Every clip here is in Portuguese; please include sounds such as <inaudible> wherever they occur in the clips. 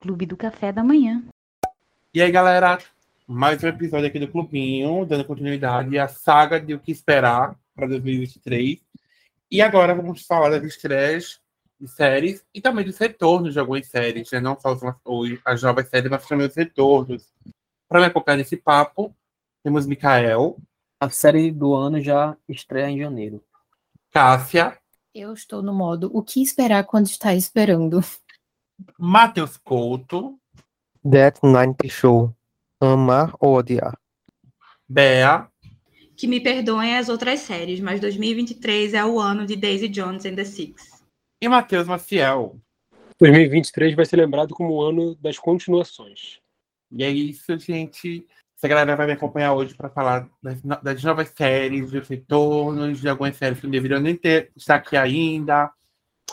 Clube do Café da Manhã. E aí, galera, mais um episódio aqui do Clubinho, dando continuidade à saga de O que Esperar para 2023. E agora vamos falar das estreias de séries e também dos retornos de algumas séries, né? não só os, as novas séries, mas também os retornos. Para me acompanhar nesse papo, temos Mikael. A série do ano já estreia em janeiro. Cássia. Eu estou no modo o que esperar quando está esperando. Matheus Couto. That Night Show. Amar ou odiar. Bea. Que me perdoem as outras séries, mas 2023 é o ano de Daisy Jones and the Six. E Matheus Maciel. 2023 vai ser lembrado como o ano das continuações. E é isso, gente. Essa galera vai me acompanhar hoje para falar das, das, novas séries, dos retornos, de algumas séries que não deveriam nem ter estar aqui ainda.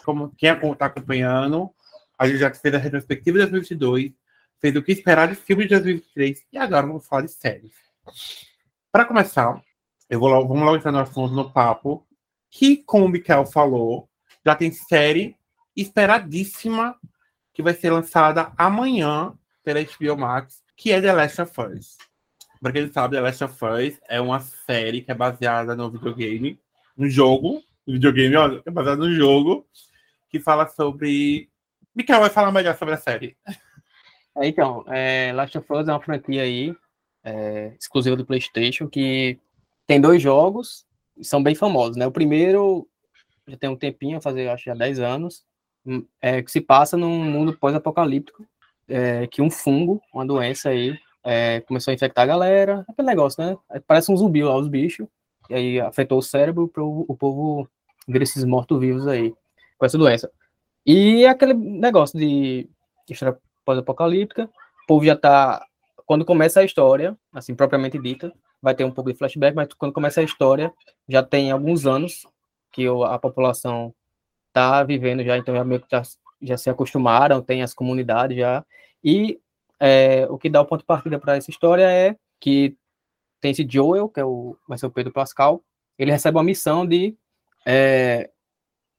Como quem está acompanhando, a gente já fez a retrospectiva de 2022, fez o que esperar de filme de 2023 e agora vamos falar de séries. Para começar, eu vou logo, vamos logo entrar no assunto, no papo, que, como o Mikael falou, já tem série esperadíssima que vai ser lançada amanhã pela HBO Max, que é The Last of Us. Pra quem não sabe, The Last of Us é uma série que é baseada no videogame, no jogo, no videogame, olha, é baseada no jogo, que fala sobre. Mikael vai falar melhor sobre a série. É, então, é, Last of Us é uma franquia aí, é, exclusiva do PlayStation, que tem dois jogos, são bem famosos, né? O primeiro já tem um tempinho, fazer acho já 10 anos, hum, é, que se passa num mundo pós-apocalíptico, é, que um fungo, uma doença aí, é, começou a infectar a galera, aquele negócio, né? Parece um zumbi lá, os bichos, e aí afetou o cérebro para o povo ver esses mortos-vivos aí, com essa doença. E aquele negócio de história pós-apocalíptica, o povo já tá. Quando começa a história, assim, propriamente dita, vai ter um pouco de flashback, mas quando começa a história, já tem alguns anos que a população tá vivendo já, então já meio que tá, já se acostumaram, tem as comunidades já, e é, o que dá o ponto de partida para essa história é que tem esse Joel, que é o, vai ser o Pedro Pascal, ele recebe uma missão de é,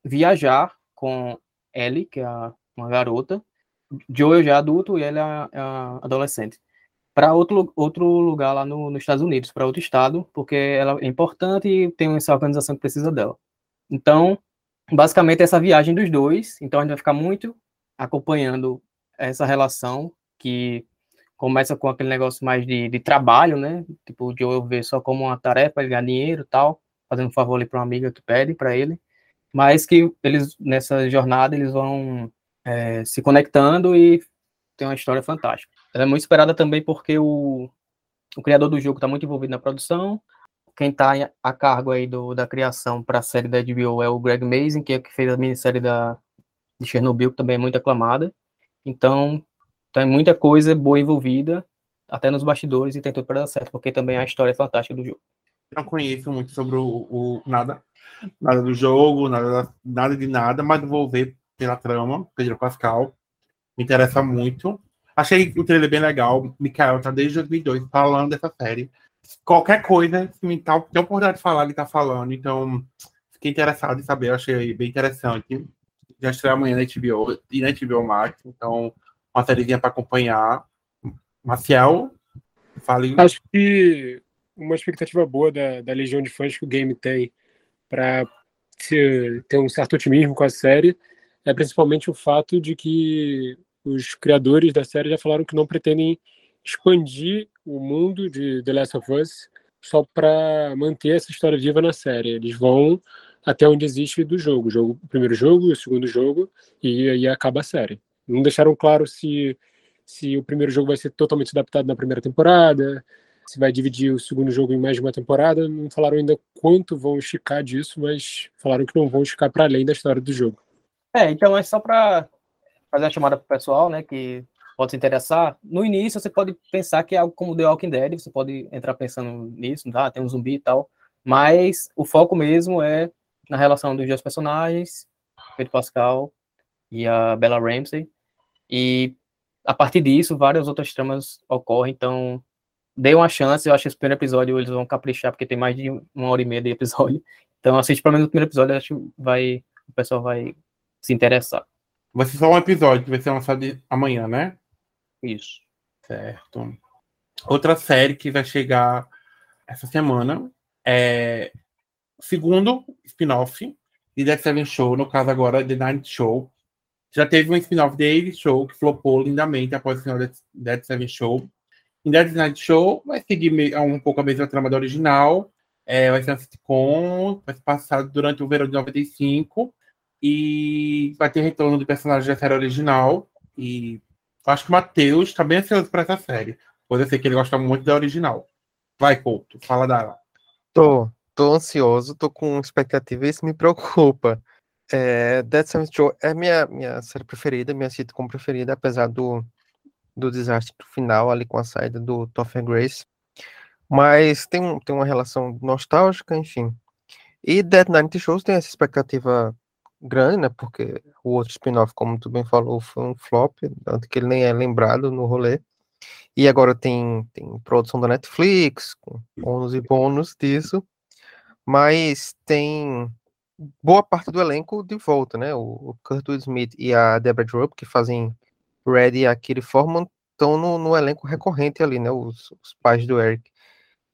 viajar com Ellie, que é uma garota, Joel já é adulto e ele é, é adolescente, para outro, outro lugar lá no, nos Estados Unidos, para outro estado, porque ela é importante e tem essa organização que precisa dela. Então, basicamente, essa viagem dos dois, então a gente vai ficar muito acompanhando essa relação que começa com aquele negócio mais de, de trabalho, né? Tipo, de eu ver só como uma tarefa, ele ganhar dinheiro e tal, fazendo um favor ali para uma amiga que pede para ele, mas que eles, nessa jornada, eles vão é, se conectando e tem uma história fantástica. Ela é muito esperada também porque o, o criador do jogo está muito envolvido na produção, quem está a cargo aí do, da criação para a série da HBO é o Greg Mazin, que é que fez a minissérie da, de Chernobyl, que também é muito aclamada. Então, tem muita coisa boa envolvida, até nos bastidores, e tem tudo para dar certo, porque também a história é fantástica do jogo. Não conheço muito sobre o, o nada, nada do jogo, nada, nada de nada, mas vou ver pela trama, Pedro Pascal. Me interessa muito. Achei o trailer bem legal. Mikael tá desde 2002 falando dessa série. Qualquer coisa que me tá, tem oportunidade de falar, ele tá falando. Então, fiquei interessado em saber. Achei bem interessante. Já estreia amanhã na HBO e na HBO Max. Então, uma sériezinha para acompanhar. Maciel, fale. Acho que uma expectativa boa da, da legião de fãs que o game tem para ter um certo otimismo com a série é principalmente o fato de que os criadores da série já falaram que não pretendem expandir o mundo de The Last of Us só para manter essa história viva na série. Eles vão até onde existe do jogo, o, jogo, o primeiro jogo, o segundo jogo e aí acaba a série. Não deixaram claro se se o primeiro jogo vai ser totalmente adaptado na primeira temporada, se vai dividir o segundo jogo em mais de uma temporada. Não falaram ainda quanto vão esticar disso, mas falaram que não vão esticar para além da história do jogo. É, então é só para fazer uma chamada para o pessoal, né, que pode se interessar. No início, você pode pensar que é algo como The Walking Dead, você pode entrar pensando nisso, tá? tem um zumbi e tal, mas o foco mesmo é na relação dos dois personagens, Pedro Pascal e a Bella Ramsey, e a partir disso, várias outras tramas ocorrem, então dê uma chance, eu acho que esse primeiro episódio eles vão caprichar, porque tem mais de uma hora e meia de episódio, <laughs> então assiste pelo menos o primeiro episódio, acho que vai, o pessoal vai se interessar. Vai ser só um episódio que vai ser lançado amanhã, né? Isso. Certo. Outra série que vai chegar essa semana é segundo spin-off de Dead Seven Show, no caso agora The Night Show. Já teve um spin-off de Show que flopou lindamente após o final de Dead Seven Show. Em Dead Night Show vai seguir um pouco a mesma trama da original. É, vai ser um sitcom, vai ser passado durante o verão de 95 e vai ter retorno do personagem da série original. E acho que o Matheus está bem ansioso para essa série. Pode ser que ele gosta muito da original. Vai, Couto, fala dela. Tô, tô ansioso, tô com expectativa e isso me preocupa. É, Dead Seventh Show é minha, minha série preferida, minha sitcom preferida, apesar do, do desastre final ali com a saída do Topher Grace. Mas tem, um, tem uma relação nostálgica, enfim. E Dead Night Shows tem essa expectativa grande, né? Porque o outro spin-off, como tu bem falou, foi um flop, tanto que ele nem é lembrado no rolê. E agora tem, tem produção da Netflix, com ônus e bônus disso. Mas tem boa parte do elenco de volta, né? O, o Kurt Smith e a Deborah Drupp, que fazem Red e a Forman, estão no, no, elenco recorrente ali, né? Os, os, pais do Eric.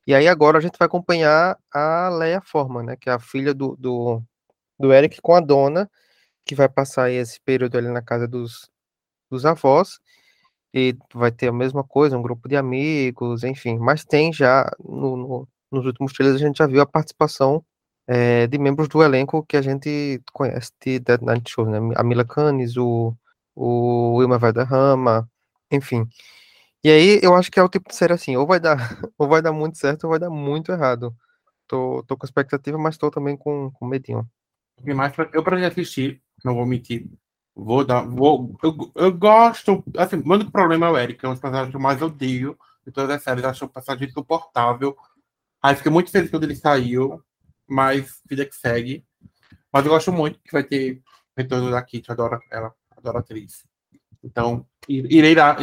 E aí agora a gente vai acompanhar a Leia Forman, né? Que é a filha do, do, do Eric com a dona, que vai passar esse período ali na casa dos, dos avós. E vai ter a mesma coisa, um grupo de amigos, enfim. Mas tem já, no, no, nos últimos trailers, a gente já viu a participação é, de membros do elenco que a gente conhece de Dead Night Show, né? A Mila Kunis, o, o Wilma Valderrama, enfim. E aí eu acho que é o tipo de série assim, ou vai dar, <laughs> ou vai dar muito certo ou vai dar muito errado. Tô, tô com expectativa, mas tô também com, com medinho. Eu pra assistir, não vou mentir. Vou dar. Vou, eu, eu gosto. Assim, o problema é o Eric, é um dos personagens que eu mais odeio de todas as séries. Acho um personagem insuportável. Aí fiquei muito feliz quando ele saiu mas vida que segue. Mas eu gosto muito que vai ter retorno da Kit, adoro ela, adoro atriz. Então, irei lá,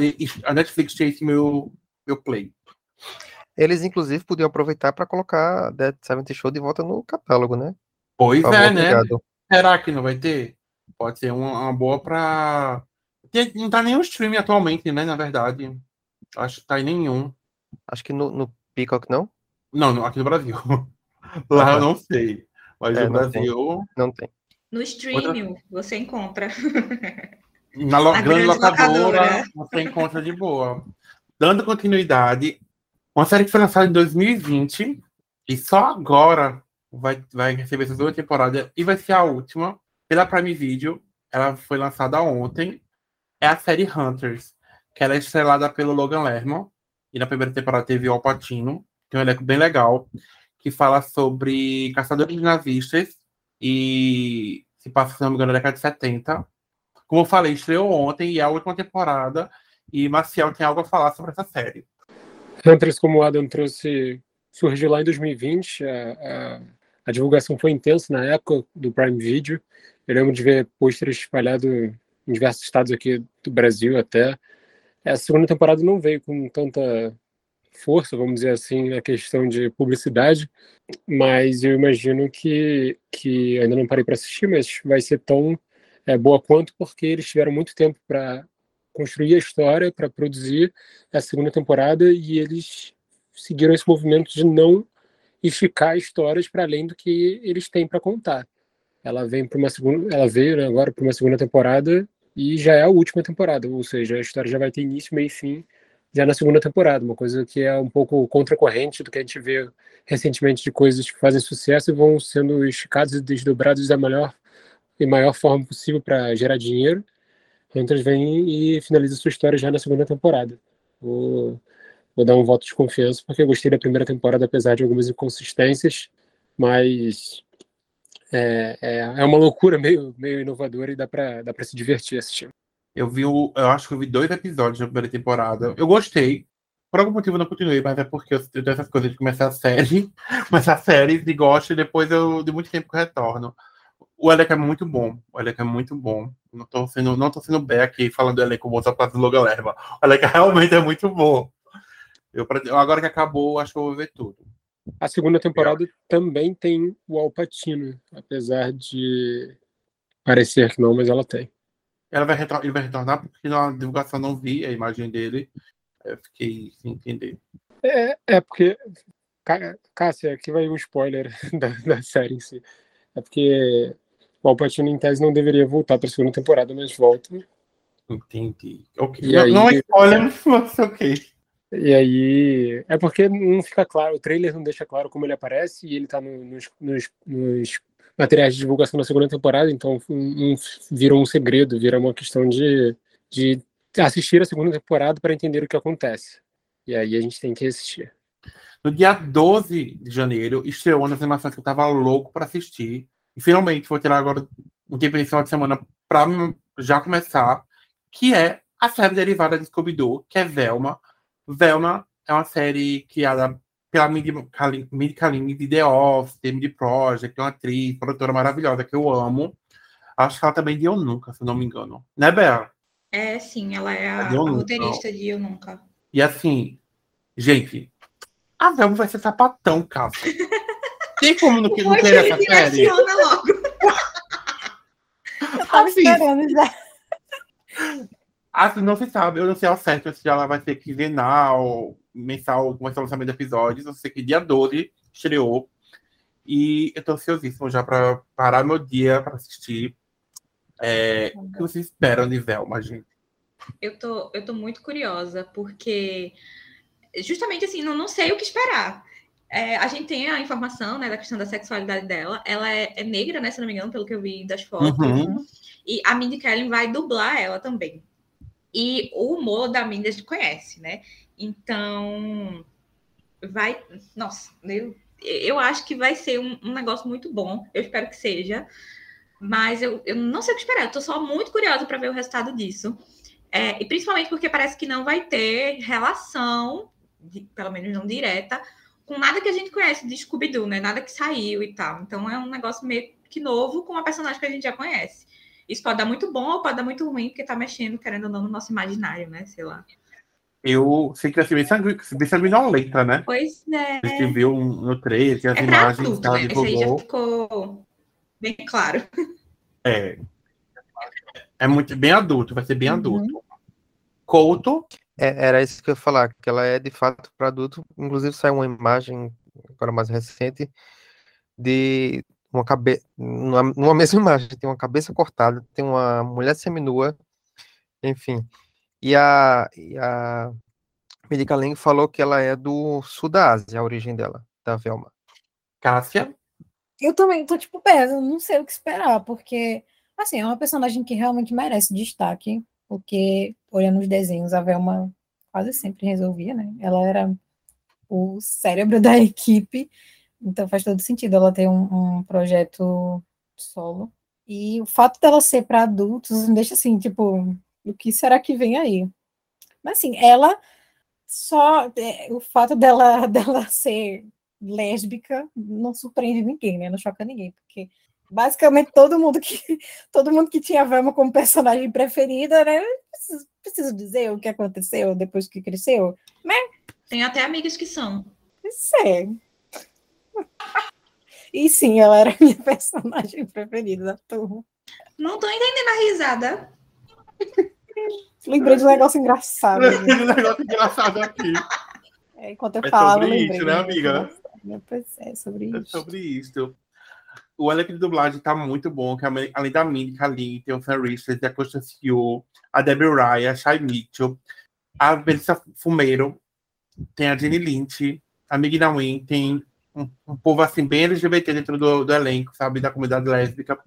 a Netflix tem esse meu, meu play. Eles, inclusive, podiam aproveitar para colocar Dead Seventh Show de volta no catálogo, né? Pois é, né? Será que não vai ter? Pode ser uma, uma boa para. Não tá nenhum streaming atualmente, né? Na verdade. Acho que tá em nenhum. Acho que no, no Peacock não? Não, aqui no Brasil. <laughs> Lá eu não sei. Mas É, no Brasil. Não tem. No streaming, você encontra. <laughs> Na lo- grande grande locadora, locadora. você encontra de boa. Dando continuidade, uma série que foi lançada em 2020 e só agora vai, vai receber essa segunda temporada e vai ser a última pela Prime Video. Ela foi lançada ontem. É a série Hunters, que ela é estrelada pelo Logan Lerman. E na primeira temporada teve o Al Pacino, que é um elenco bem legal, que fala sobre caçadores de nazistas e se passa, se não me engano, na década de 70. Como eu falei, estreou ontem e é a última temporada. E Marcial tem algo a falar sobre essa série. Hunters, como o Adam trouxe, surgiu lá em 2020. A, a, a divulgação foi intensa na época do Prime Video. Eu lembro de ver pôsteres espalhados em diversos estados aqui do Brasil até. A segunda temporada não veio com tanta força, vamos dizer assim, na questão de publicidade, mas eu imagino que, que ainda não parei para assistir, mas vai ser tão é, boa quanto, porque eles tiveram muito tempo para construir a história, para produzir a segunda temporada e eles seguiram esse movimento de não esticar histórias para além do que eles têm para contar. Ela vem para uma segunda, ela veio né, agora para uma segunda temporada e já é a última temporada, ou seja, a história já vai ter início, meio e fim já na segunda temporada, uma coisa que é um pouco contracorrente do que a gente vê recentemente de coisas que fazem sucesso e vão sendo esticadas e desdobradas da melhor e maior forma possível para gerar dinheiro. Hunters vem e finaliza sua história já na segunda temporada. Vou, vou dar um voto de confiança porque eu gostei da primeira temporada, apesar de algumas inconsistências, mas é, é, é uma loucura meio, meio inovadora e dá para dá se divertir assistindo. Eu vi o, eu acho que eu vi dois episódios da primeira temporada. Eu gostei. Por algum motivo eu não continuei, mas é porque eu tenho essas coisas de começar a série, <laughs> começar a série e gosto, e depois eu de muito tempo que retorno. O elenco é muito bom. O elenco é muito bom. Não tô sendo, não tô sendo bem aqui falando do elenco bom só para do Logan Lerma. O elenco realmente é muito bom. Eu, agora que acabou, acho que eu vou ver tudo. A segunda temporada também tem o Al Pacino, apesar de parecer que não, mas ela tem. Ela vai retor- ele vai retornar porque na divulgação não vi a imagem dele. Eu fiquei sem entender. É, é porque. Cá- Cássia, aqui vai um spoiler <laughs> da, da série em si. É porque o Alpatino, em tese, não deveria voltar para a segunda temporada, mas volta. Entendi. Ok. Não, aí- não é spoiler, mas <laughs> ok. E aí. É porque não fica claro, o trailer não deixa claro como ele aparece e ele tá no- nos, nos- nos materiais de divulgação da segunda temporada, então um, um vira um segredo, vira uma questão de, de assistir a segunda temporada para entender o que acontece. E aí a gente tem que assistir. No dia 12 de janeiro, estreou uma das animações que eu tava louco pra assistir. E finalmente vou tirar agora um tempo nesse final de semana pra já começar, que é a série derivada de Scooby-Doo, que é Velma. Velma é uma série criada pela Mindy Kaling de The Office, de Mindy Project, que é uma atriz, produtora maravilhosa que eu amo. Acho que ela também de Eu Nunca, se eu não me engano. Né, Bela? É, sim, ela é a, Eu a Nunca. roteirista de Eu Nunca. E assim, gente, a Velma vai ser sapatão, cara. <laughs> Tem como não, não essa série? logo. Eu <laughs> tava Assim, esperando já. <laughs> assim, não se sabe, eu não sei ao certo se ela vai ser quinzenal, mensal, como vai ser o lançamento de episódios. Eu sei que dia 12 estreou. E eu tô ansiosíssimo já pra parar meu dia pra assistir. É, o que vocês esperam de Velma, gente? Eu tô, eu tô muito curiosa, porque justamente assim, não, não sei o que esperar. É, a gente tem a informação né, da questão da sexualidade dela. Ela é, é negra, né? Se não me engano, pelo que eu vi das fotos. Uhum. E a Mindy Kaling vai dublar ela também. E o humor da Mindy a gente conhece, né? Então, vai. Nossa, eu, eu acho que vai ser um, um negócio muito bom. Eu espero que seja. Mas eu, eu não sei o que esperar. Eu tô só muito curiosa para ver o resultado disso. É, e principalmente porque parece que não vai ter relação, de- pelo menos não direta, com nada que a gente conhece de Scooby-Doo, né? Nada que saiu e tal. Então é um negócio meio que novo com uma personagem que a gente já conhece. Isso pode dar muito bom ou pode dar muito ruim, porque tá mexendo, querendo ou não, no nosso imaginário, né? Sei lá. Eu sei que vai ser bem, sanguinolenta, né? Pois é. A gente viu no trailer, tem as É imagens adulto, que ela né? Esse aí já divulgou. ficou bem claro. É. É muito bem adulto, vai ser bem Uhum. adulto. Couto, É, era isso que eu ia falar, que ela é de fato para adulto. Inclusive saiu uma imagem, agora mais recente, de uma cabeça. Numa, numa <laughs> mesma imagem, tem uma cabeça cortada, tem uma mulher seminua, enfim. E a, e a Mindy Kaling falou que ela é do sul da Ásia, a origem dela, da Velma. Cássia. Eu também tô tipo perto, eu não sei o que esperar, porque, assim, é uma personagem que realmente merece destaque, porque, olhando os desenhos, a Velma quase sempre resolvia, né? Ela era o cérebro <laughs> da equipe, então faz todo sentido ela ter um, um projeto solo. E o fato dela ser para adultos me deixa assim, tipo, o que será que vem aí? Mas, assim, ela só. é, o fato dela, <laughs> dela ser lésbica não surpreende ninguém, né? Não choca ninguém, porque basicamente todo mundo que <laughs> todo mundo que tinha a Velma como personagem preferida, né? Preciso, preciso dizer o que aconteceu depois que cresceu. Tem até amigas que são. Isso é. E sim, ela era a minha <laughs> personagem preferida da turma. Não tô entendendo a risada. Lembrei de um negócio engraçado. né? um negócio engraçado aqui. É, enquanto eu É falava, sobre eu isso, lembrei. né, de amiga? Pois é, sobre É isso. sobre isso. O elenco de dublagem tá muito bom, que além- além da Mindy Kaling, tem o Richards, a Costa Sio, a Debbie Ryan, a Shai Mitchell, a Melissa Fumeiro, tem a Jenny Lynch, a Migna Wynn, tem um, um povo assim bem LGBT dentro do, do elenco, sabe, da comunidade lésbica.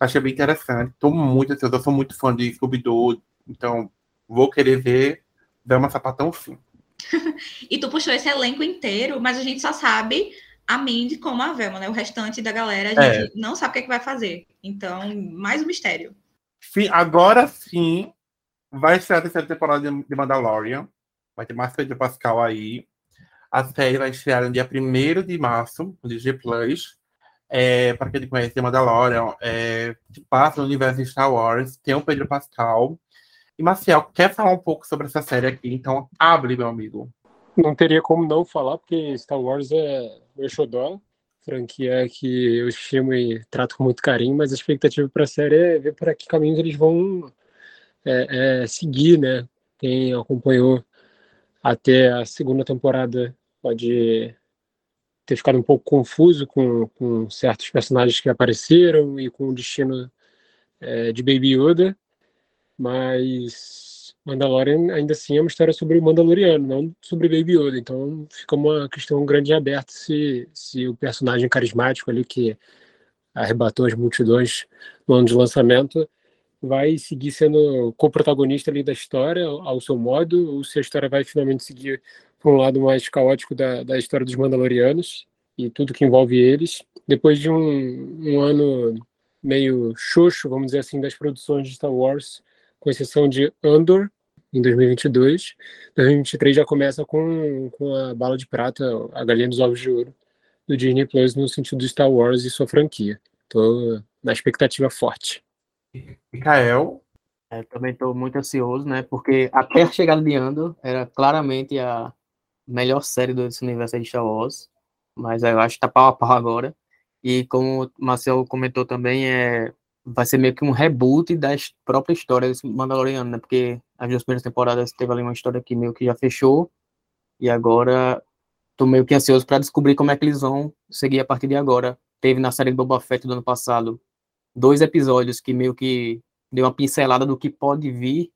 Achei bem interessante. Tô muito ansioso, eu sou muito fã de Scooby-Doo, então vou querer ver Velma Sapatão sim. <laughs> E tu puxou esse elenco inteiro, mas a gente só sabe a Mindy como a Velma, né? O restante da galera a É. gente não sabe o que, é que vai fazer. Então, mais um mistério. Sim, agora sim vai ser a terceira temporada de de Mandalorian. Vai ter mais Pedro Pascal aí. A série vai estrear no dia 1 de março, no Disney Plus. É, para quem conhece, The Mandalorian é, que passa no universo de Star Wars. Tem o Pedro Pascal. E Marcial, quer falar um pouco sobre essa série aqui? Então, abre, meu amigo. Não teria como não falar, porque Star Wars é meu xodó, franquia que eu estimo e trato com muito carinho, mas a expectativa para a série é ver para que caminhos eles vão é, é seguir, né? Quem acompanhou até a segunda temporada pode ter ficado um pouco confuso com, com certos personagens que apareceram e com o destino é, de Baby Yoda, mas Mandalorian ainda assim é uma história sobre o Mandaloriano, não sobre Baby Yoda. Então fica uma questão grande aberta se, se o personagem carismático ali que arrebatou as multidões no ano de lançamento vai seguir sendo co-protagonista ali da história ao seu modo, ou se a história vai finalmente seguir um lado mais caótico da, da história dos Mandalorianos e tudo que envolve eles. Depois de um, um ano meio xoxo, vamos dizer assim, das produções de Star Wars, com exceção de Andor, em 2022. 2023 já começa com, com a bala de prata, a galinha dos ovos de ouro, do Disney Plus no sentido de Star Wars e sua franquia. Tô na expectativa forte. Mikael? É, também estou muito ansioso, né? Porque até a chegada de Andor era claramente a melhor série desse universo de Star Wars, mas eu acho que tá pau a pau agora. E como o Marcel comentou também, é, vai ser meio que um reboot da própria história desse Mandaloriano, né? Porque as duas primeiras temporadas teve ali uma história que meio que já fechou, e agora tô meio que ansioso para descobrir como é que eles vão seguir a partir de agora. Teve na série Boba Fett do ano passado dois episódios que meio que deu uma pincelada do que pode vir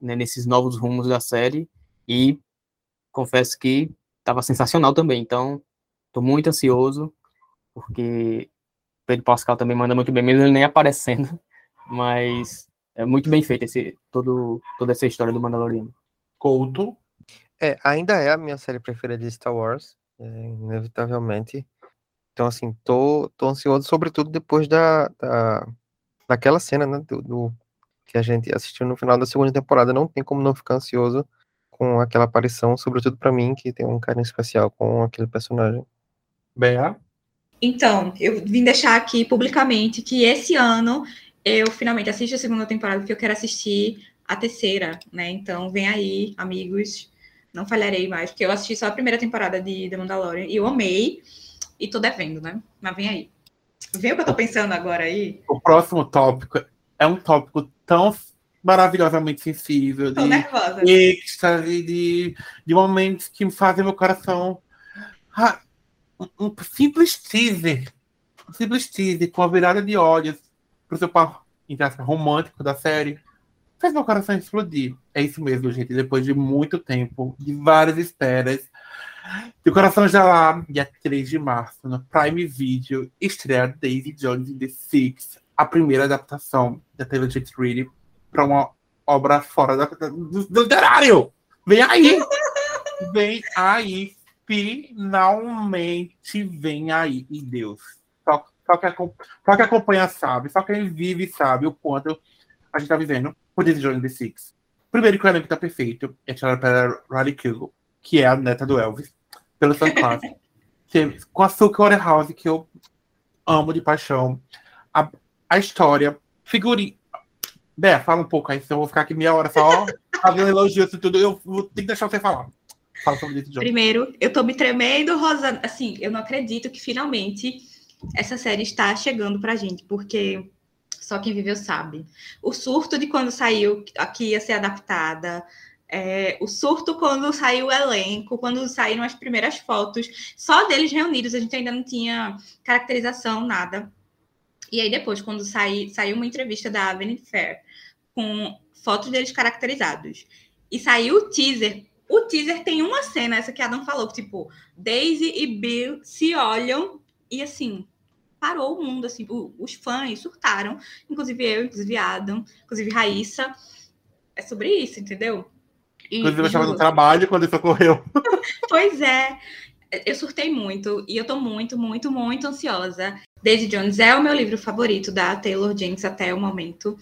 né, nesses novos rumos da série, e confesso que estava sensacional também. Então, estou muito ansioso, porque Pedro Pascal também manda muito bem, mesmo ele nem aparecendo, <laughs> mas é muito bem feito esse, todo, toda essa história do Mandaloriano. Couto? É, ainda é a minha série preferida de Star Wars, é, inevitavelmente. Então, assim, tô, tô ansioso, sobretudo depois da, da daquela cena, né, do, do, que a gente assistiu no final da segunda temporada. Não tem como não ficar ansioso com aquela aparição, sobretudo para mim, que tem um carinho especial com aquele personagem. Bea? Então, eu vim deixar aqui publicamente que esse ano eu finalmente assisto a segunda temporada, porque eu quero assistir a terceira, né? Então, vem aí, amigos. Não falharei mais, porque eu assisti só a primeira temporada de The Mandalorian e eu amei. E tô devendo, né? Mas vem aí. Vê o que eu tô pensando agora aí. O próximo tópico é um tópico tão maravilhosamente sensível, Tô de nervosa. êxtase, de, de momentos que fazem meu coração. Ah, um, um simples teaser, um simples teaser com a virada de olhos pro seu par romântico da série, fez meu coração explodir. É isso mesmo, gente. Depois de muito tempo, de várias esperas, de coração já lá, dia 3 de março, no Prime Video, estreia Daisy Jones in the Six, a primeira adaptação da Taylor Jean Reid para uma obra fora da, do, do literário. Vem aí! Vem aí, finalmente vem aí, e Deus. Só, só, que, só que acompanha sabe, só quem vive sabe o quanto a gente tá vivendo por Daisy Jones the Six. Primeiro que o elenco tá perfeito, é tirado pela Riley Keough, que é a neta do Elvis, pelo Sam Claflin. <laughs> com a Suki Waterhouse, que eu amo de paixão. A, a história, figurinha. Bé, fala um pouco aí, senão eu vou ficar aqui meia hora só fazendo elogios e tudo. Eu vou ter que deixar você falar. Fala sobre esse jogo. Primeiro, eu tô me tremendo, Rosa. Assim, eu não acredito que finalmente essa série está chegando pra gente, porque só quem viveu sabe. O surto de quando saiu aqui ia ser adaptada, é, o surto quando saiu o elenco, quando saíram as primeiras fotos, só deles reunidos, a gente ainda não tinha caracterização, nada. E aí depois, quando sai, saiu uma entrevista da Vanity Fair com fotos deles caracterizados, e saiu o teaser, o teaser tem uma cena, essa que a Adam falou, que, tipo, Daisy e Bill se olham e assim, parou o mundo, assim, os fãs surtaram, inclusive eu, inclusive Adam, inclusive Raíssa. É sobre isso, entendeu? E, Inclusive, eu estava no trabalho quando isso ocorreu. <laughs> pois é. Eu surtei muito e eu tô muito, muito, muito ansiosa. Daisy Jones é o meu livro favorito da Taylor Jenkins até o momento.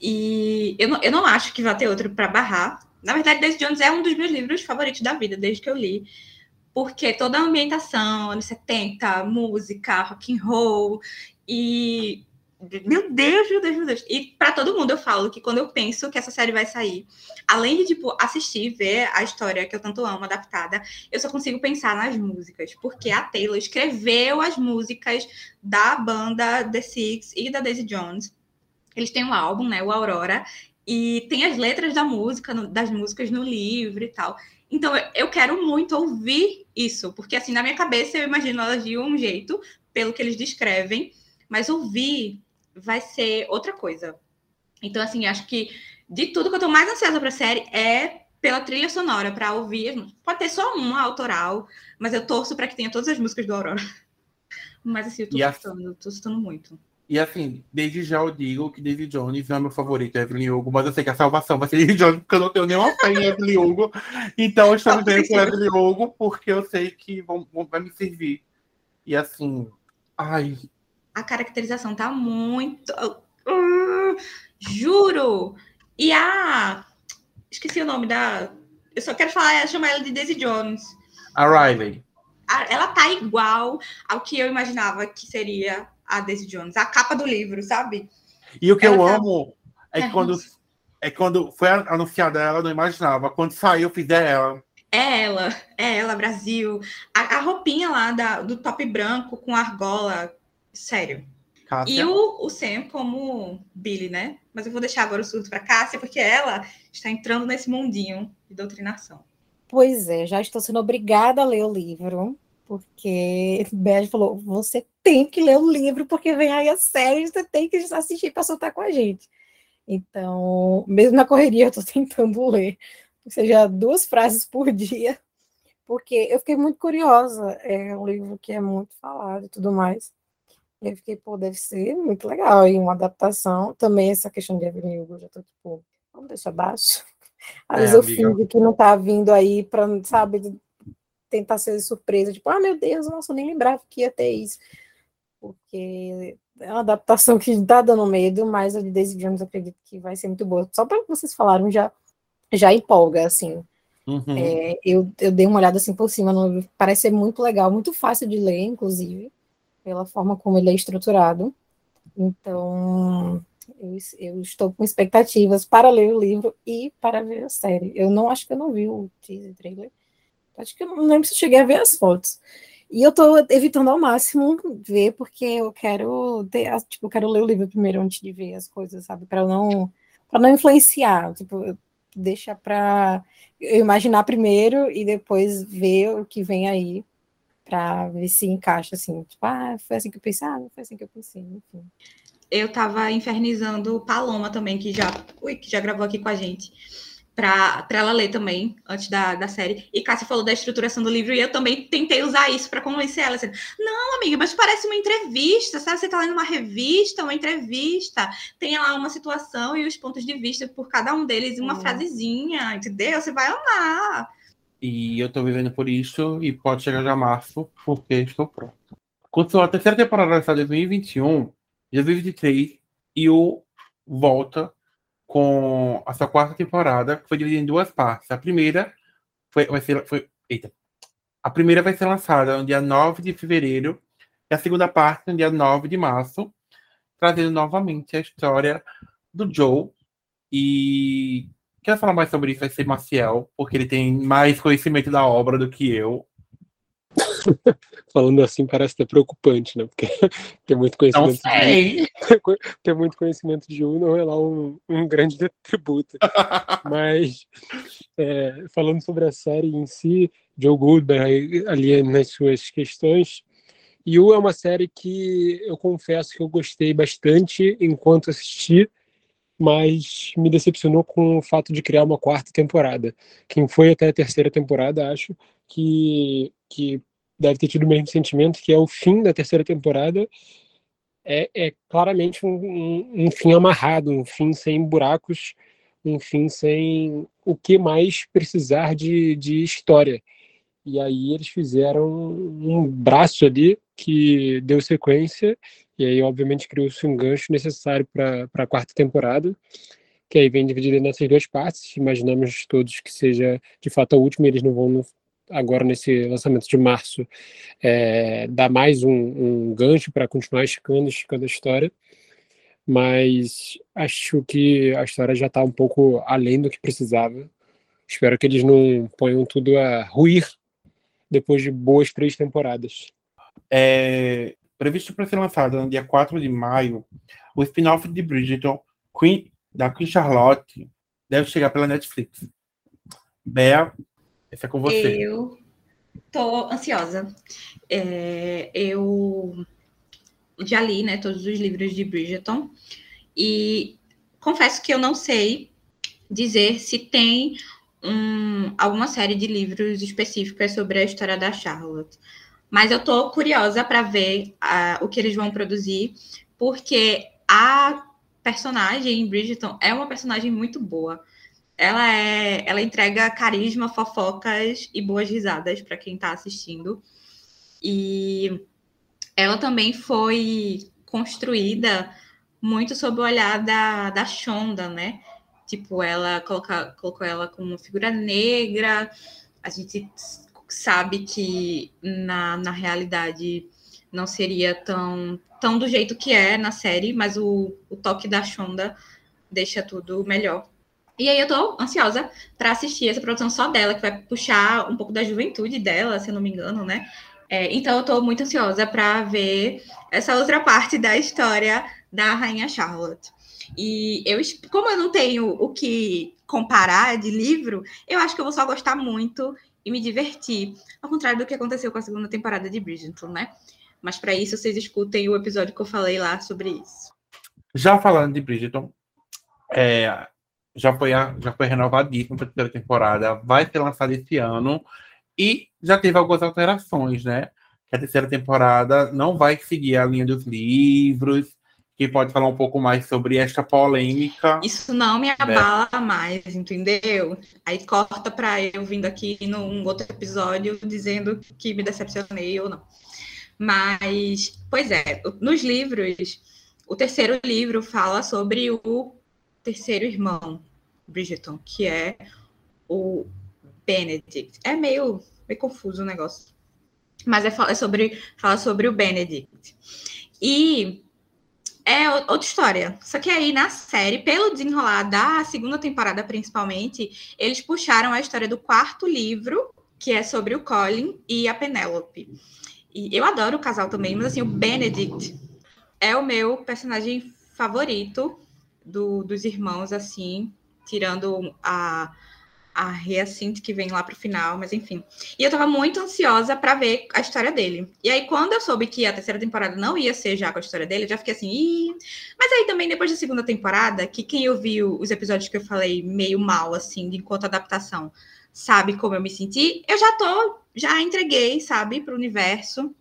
E eu não, eu não acho que vai ter outro para barrar. Na verdade, Daisy Jones é um dos meus livros favoritos da vida, desde que eu li. Porque toda a ambientação, anos 70, música, rock and roll, e meu Deus, meu Deus, meu Deus. E para todo mundo eu falo que quando eu penso que essa série vai sair, além de tipo assistir, ver a história que eu tanto amo adaptada, eu só consigo pensar nas músicas, porque a Taylor escreveu as músicas da banda The Six e da Daisy Jones. Eles têm um álbum, né, o Aurora, e tem as letras da música, das músicas no livro e tal. Então eu, quero muito ouvir isso, porque assim, na minha cabeça eu imagino elas de um jeito, pelo que eles descrevem, mas ouvir vai ser outra coisa. Então, assim, acho que de tudo que eu tô mais ansiosa pra série é pela trilha sonora, para ouvir. Pode ter só uma autoral, mas eu torço para que tenha todas as músicas do Aurora. <laughs> Mas assim, eu tô E a- gostando, eu tô gostando muito. E assim, desde já eu digo que David Jones é meu favorito, Evelyn Hugo, mas eu sei que a salvação vai ser <laughs> David Jones, porque eu não tenho nenhuma fé em Evelyn Hugo. Então eu estou Só vivendo com. Evelyn Hugo, porque eu sei que vão, vão- vai me servir. E assim, ai, A caracterização tá muito. Uh, juro! E a. Esqueci o nome da. Eu só quero falar, chamar ela de Daisy Jones. a Riley. Ela tá igual ao que eu imaginava que seria a Daisy Jones. A capa do livro, sabe? E o que Ela eu tá- amo é É, que quando, é quando foi anunciada ela, eu não imaginava. Quando saiu, eu fiz é ela. É ela, é ela, Brasil. A, a roupinha lá da- do top branco com argola. Sério. E Cássia. o, o Sam como Billy, né? Mas eu vou deixar agora o surto para Cássia, porque ela está entrando nesse mundinho de doutrinação. Pois é, já estou sendo obrigada a ler o livro, porque Beth falou: você tem que ler o livro, porque vem aí a série, você tem que assistir para soltar com a gente. Então, mesmo na correria, eu estou <laughs> tentando ler, ou seja, duas frases por dia, porque eu fiquei muito curiosa. É um livro que é muito falado e tudo mais. E eu fiquei, pô, deve ser muito legal. E uma adaptação, também essa questão de Evelyn Hugo, eu já tô tipo, vamos deixar abaixo. <laughs> Às É, vezes eu amiga. fingo que não tá vindo aí para, sabe, tentar ser surpresa, tipo, ah, meu Deus, nossa, eu nem lembrava que ia ter isso. Porque é uma adaptação que tá dando medo, mas a de Daisy Jones eu acredito que vai ser muito boa. Só pelo que vocês falaram, já, já empolga, assim. Uhum. É, eu, eu dei uma olhada assim por cima, no parece ser muito legal, muito fácil de ler, inclusive, pela forma como ele é estruturado. Então, eu, eu estou com expectativas para ler o livro e para ver a série. Eu não acho que eu não vi o teaser trailer. Acho que eu não lembro se eu cheguei a ver as fotos. E eu estou evitando ao máximo ver, porque eu quero ter, tipo, eu quero ler o livro primeiro antes de ver as coisas, sabe? Para não, para não influenciar. Tipo, deixa para imaginar primeiro e depois ver o que vem aí para ver se encaixa assim. Tipo, ah, foi assim que eu pensei, ah, não foi assim que eu pensei, enfim. Eu tava infernizando Paloma também, que já, ui, que já gravou aqui com a gente, pra ela ler também, antes da, da série. E Cássia falou da estruturação do livro, e eu também tentei usar isso pra convencer ela. Assim, não, amiga, mas parece uma entrevista, sabe? Você tá lendo uma revista, uma entrevista, tem lá uma situação e os pontos de vista por cada um deles, e uma Hum. frasezinha, entendeu? Você vai amar. E eu tô vivendo por isso e pode chegar já março, porque estou pronto. Quando a terceira temporada em 2021, 2023, e o volta com a sua quarta temporada, que foi dividida em duas partes. A primeira foi, vai ser. Foi, eita. A primeira vai ser lançada no dia 9 de fevereiro, e a segunda parte no dia 9 de março, trazendo novamente a história do Joe. E quer falar mais sobre isso vai ser Maciel, porque ele tem mais conhecimento da obra do que eu. <laughs> Falando assim parece até preocupante, né? Porque <laughs> <laughs> tem muito conhecimento de ter muito conhecimento de um não é lá um, um grande atributo. Mas é, falando sobre a série em si, Joe Goodberg ali nas suas questões, Yu é uma série que eu confesso que eu gostei bastante enquanto assisti, mas me decepcionou com o fato de criar uma quarta temporada. Quem foi até a terceira temporada, acho que, que deve ter tido o mesmo sentimento, que é o fim da terceira temporada é, é claramente um, um, um fim amarrado, um fim sem buracos, um fim sem o que mais precisar de, de história. E aí eles fizeram um braço ali que deu sequência, e aí obviamente criou-se um gancho necessário para a quarta temporada, que aí vem dividida nessas duas partes. Imaginamos todos que seja de fato a última, eles não vão agora nesse lançamento de março é, dar mais um, um gancho para continuar esticando, esticando a história, mas acho que a história já está um pouco além do que precisava. Espero que eles não ponham tudo a ruir depois de boas três temporadas. É, previsto para ser lançado no dia 4 de maio, o spin-off de Bridgerton, Queen, da Queen Charlotte deve chegar pela Netflix. Bea, é com você. Eu tô ansiosa. É, eu já li, né, todos os livros de Bridgerton e confesso que eu não sei dizer se tem um, alguma série de livros específicas sobre a história da Charlotte. Mas eu tô curiosa para ver uh, o que eles vão produzir, porque a personagem em Bridgerton é uma personagem muito boa. Ela é, ela entrega carisma, fofocas e boas risadas para quem está assistindo. E ela também foi construída muito sob o olhar da, da Shonda, né? Tipo, ela coloca, colocou ela como figura negra. A gente sabe que na, na realidade não seria tão, tão do jeito que é na série, mas o, o toque da Shonda deixa tudo melhor. E aí eu tô ansiosa para assistir essa produção só dela, que vai puxar um pouco da juventude dela, se eu não me engano, né? É, então eu tô muito ansiosa para ver essa outra parte da história da Rainha Charlotte. E eu, como eu não tenho o que comparar de livro, eu acho que eu vou só gostar muito e me divertir, ao contrário do que aconteceu com a segunda temporada de Bridgerton, né? Mas para isso vocês escutem o episódio que eu falei lá sobre isso. Já falando de Bridgerton, é, já foi a, já foi renovadíssima para a terceira temporada, vai ser lançada esse ano e já teve algumas alterações, né? Que a terceira temporada não vai seguir a linha dos livros, que pode falar um pouco mais sobre esta polêmica. Isso não me abala né? mais, entendeu? Aí corta para eu vindo aqui num outro episódio dizendo que me decepcionei ou não. Mas, pois é, nos livros, o terceiro livro fala sobre o terceiro irmão, Bridgeton, que é o Benedict. É meio, meio confuso o negócio. Mas é, é sobre, fala sobre o Benedict. E é outra história. Só que aí na série, pelo desenrolar da segunda temporada principalmente, eles puxaram a história do quarto livro, que é sobre o Colin e a Penélope. E eu adoro o casal também, mas assim, o Benedict é o meu personagem favorito do, dos irmãos, assim, tirando a a que vem lá pro final, mas enfim. E eu tava muito ansiosa para ver a história dele. E aí, quando eu soube que a terceira temporada não ia ser já com a história dele, eu já fiquei assim, Ih! Mas aí também, depois da segunda temporada, que quem ouviu os episódios que eu falei meio mal, assim, enquanto adaptação, sabe como eu me senti, eu já tô, já entreguei, sabe, pro universo.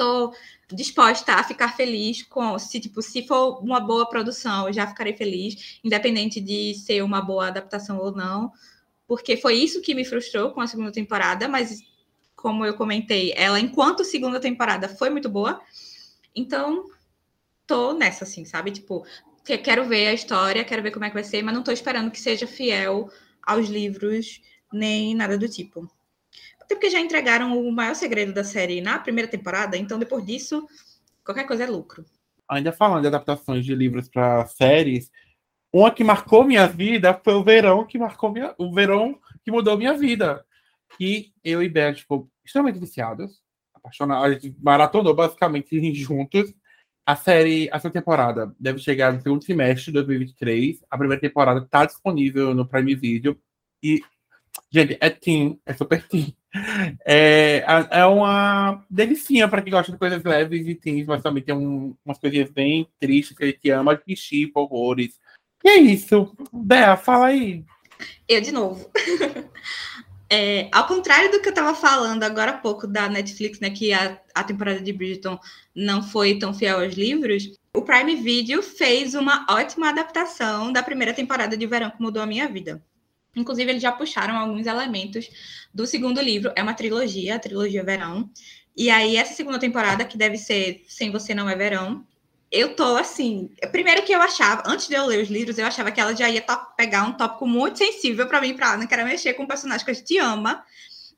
Tô disposta a ficar feliz com se tipo se for uma boa produção eu já ficarei feliz independente de ser uma boa adaptação ou não porque foi isso que me frustrou com a segunda temporada, mas como eu comentei, ela, enquanto segunda temporada, foi muito boa. Então, tô nessa, assim, sabe? Tipo, quero ver a história, quero ver como é que vai ser, mas não tô esperando que seja fiel aos livros, nem nada do tipo. Até porque já entregaram o maior segredo da série na primeira temporada, então depois disso, qualquer coisa é lucro. Ainda falando de adaptações de livros para séries, uma que marcou minha vida foi o verão que marcou minha, o verão que mudou minha vida. E eu e Beth, tipo, extremamente viciados, apaixonados, a gente maratonou basicamente juntos. A série, essa temporada, deve chegar no segundo semestre de 2023. A primeira temporada está disponível no Prime Video. E, gente, é teen, é super teen. É, é uma delicinha para quem gosta de coisas leves e teens, mas também tem um, umas coisinhas bem tristes que a gente ama, que chipa horrores. E é isso. Bea, fala aí. Eu de novo. <laughs> É, ao contrário do que eu estava falando agora há pouco da Netflix, né, que a, a temporada de Bridgerton não foi tão fiel aos livros, o Prime Video fez uma ótima adaptação da primeira temporada de Verão que mudou a minha vida. Inclusive, eles já puxaram alguns elementos do segundo livro, é uma trilogia, a trilogia Verão. E aí, essa segunda temporada, que deve ser Sem Você Não É Verão, eu tô assim. Primeiro que eu achava, antes de eu ler os livros, eu achava que ela já ia pegar um tópico muito sensível para mim, para não querer mexer com um personagem que a gente ama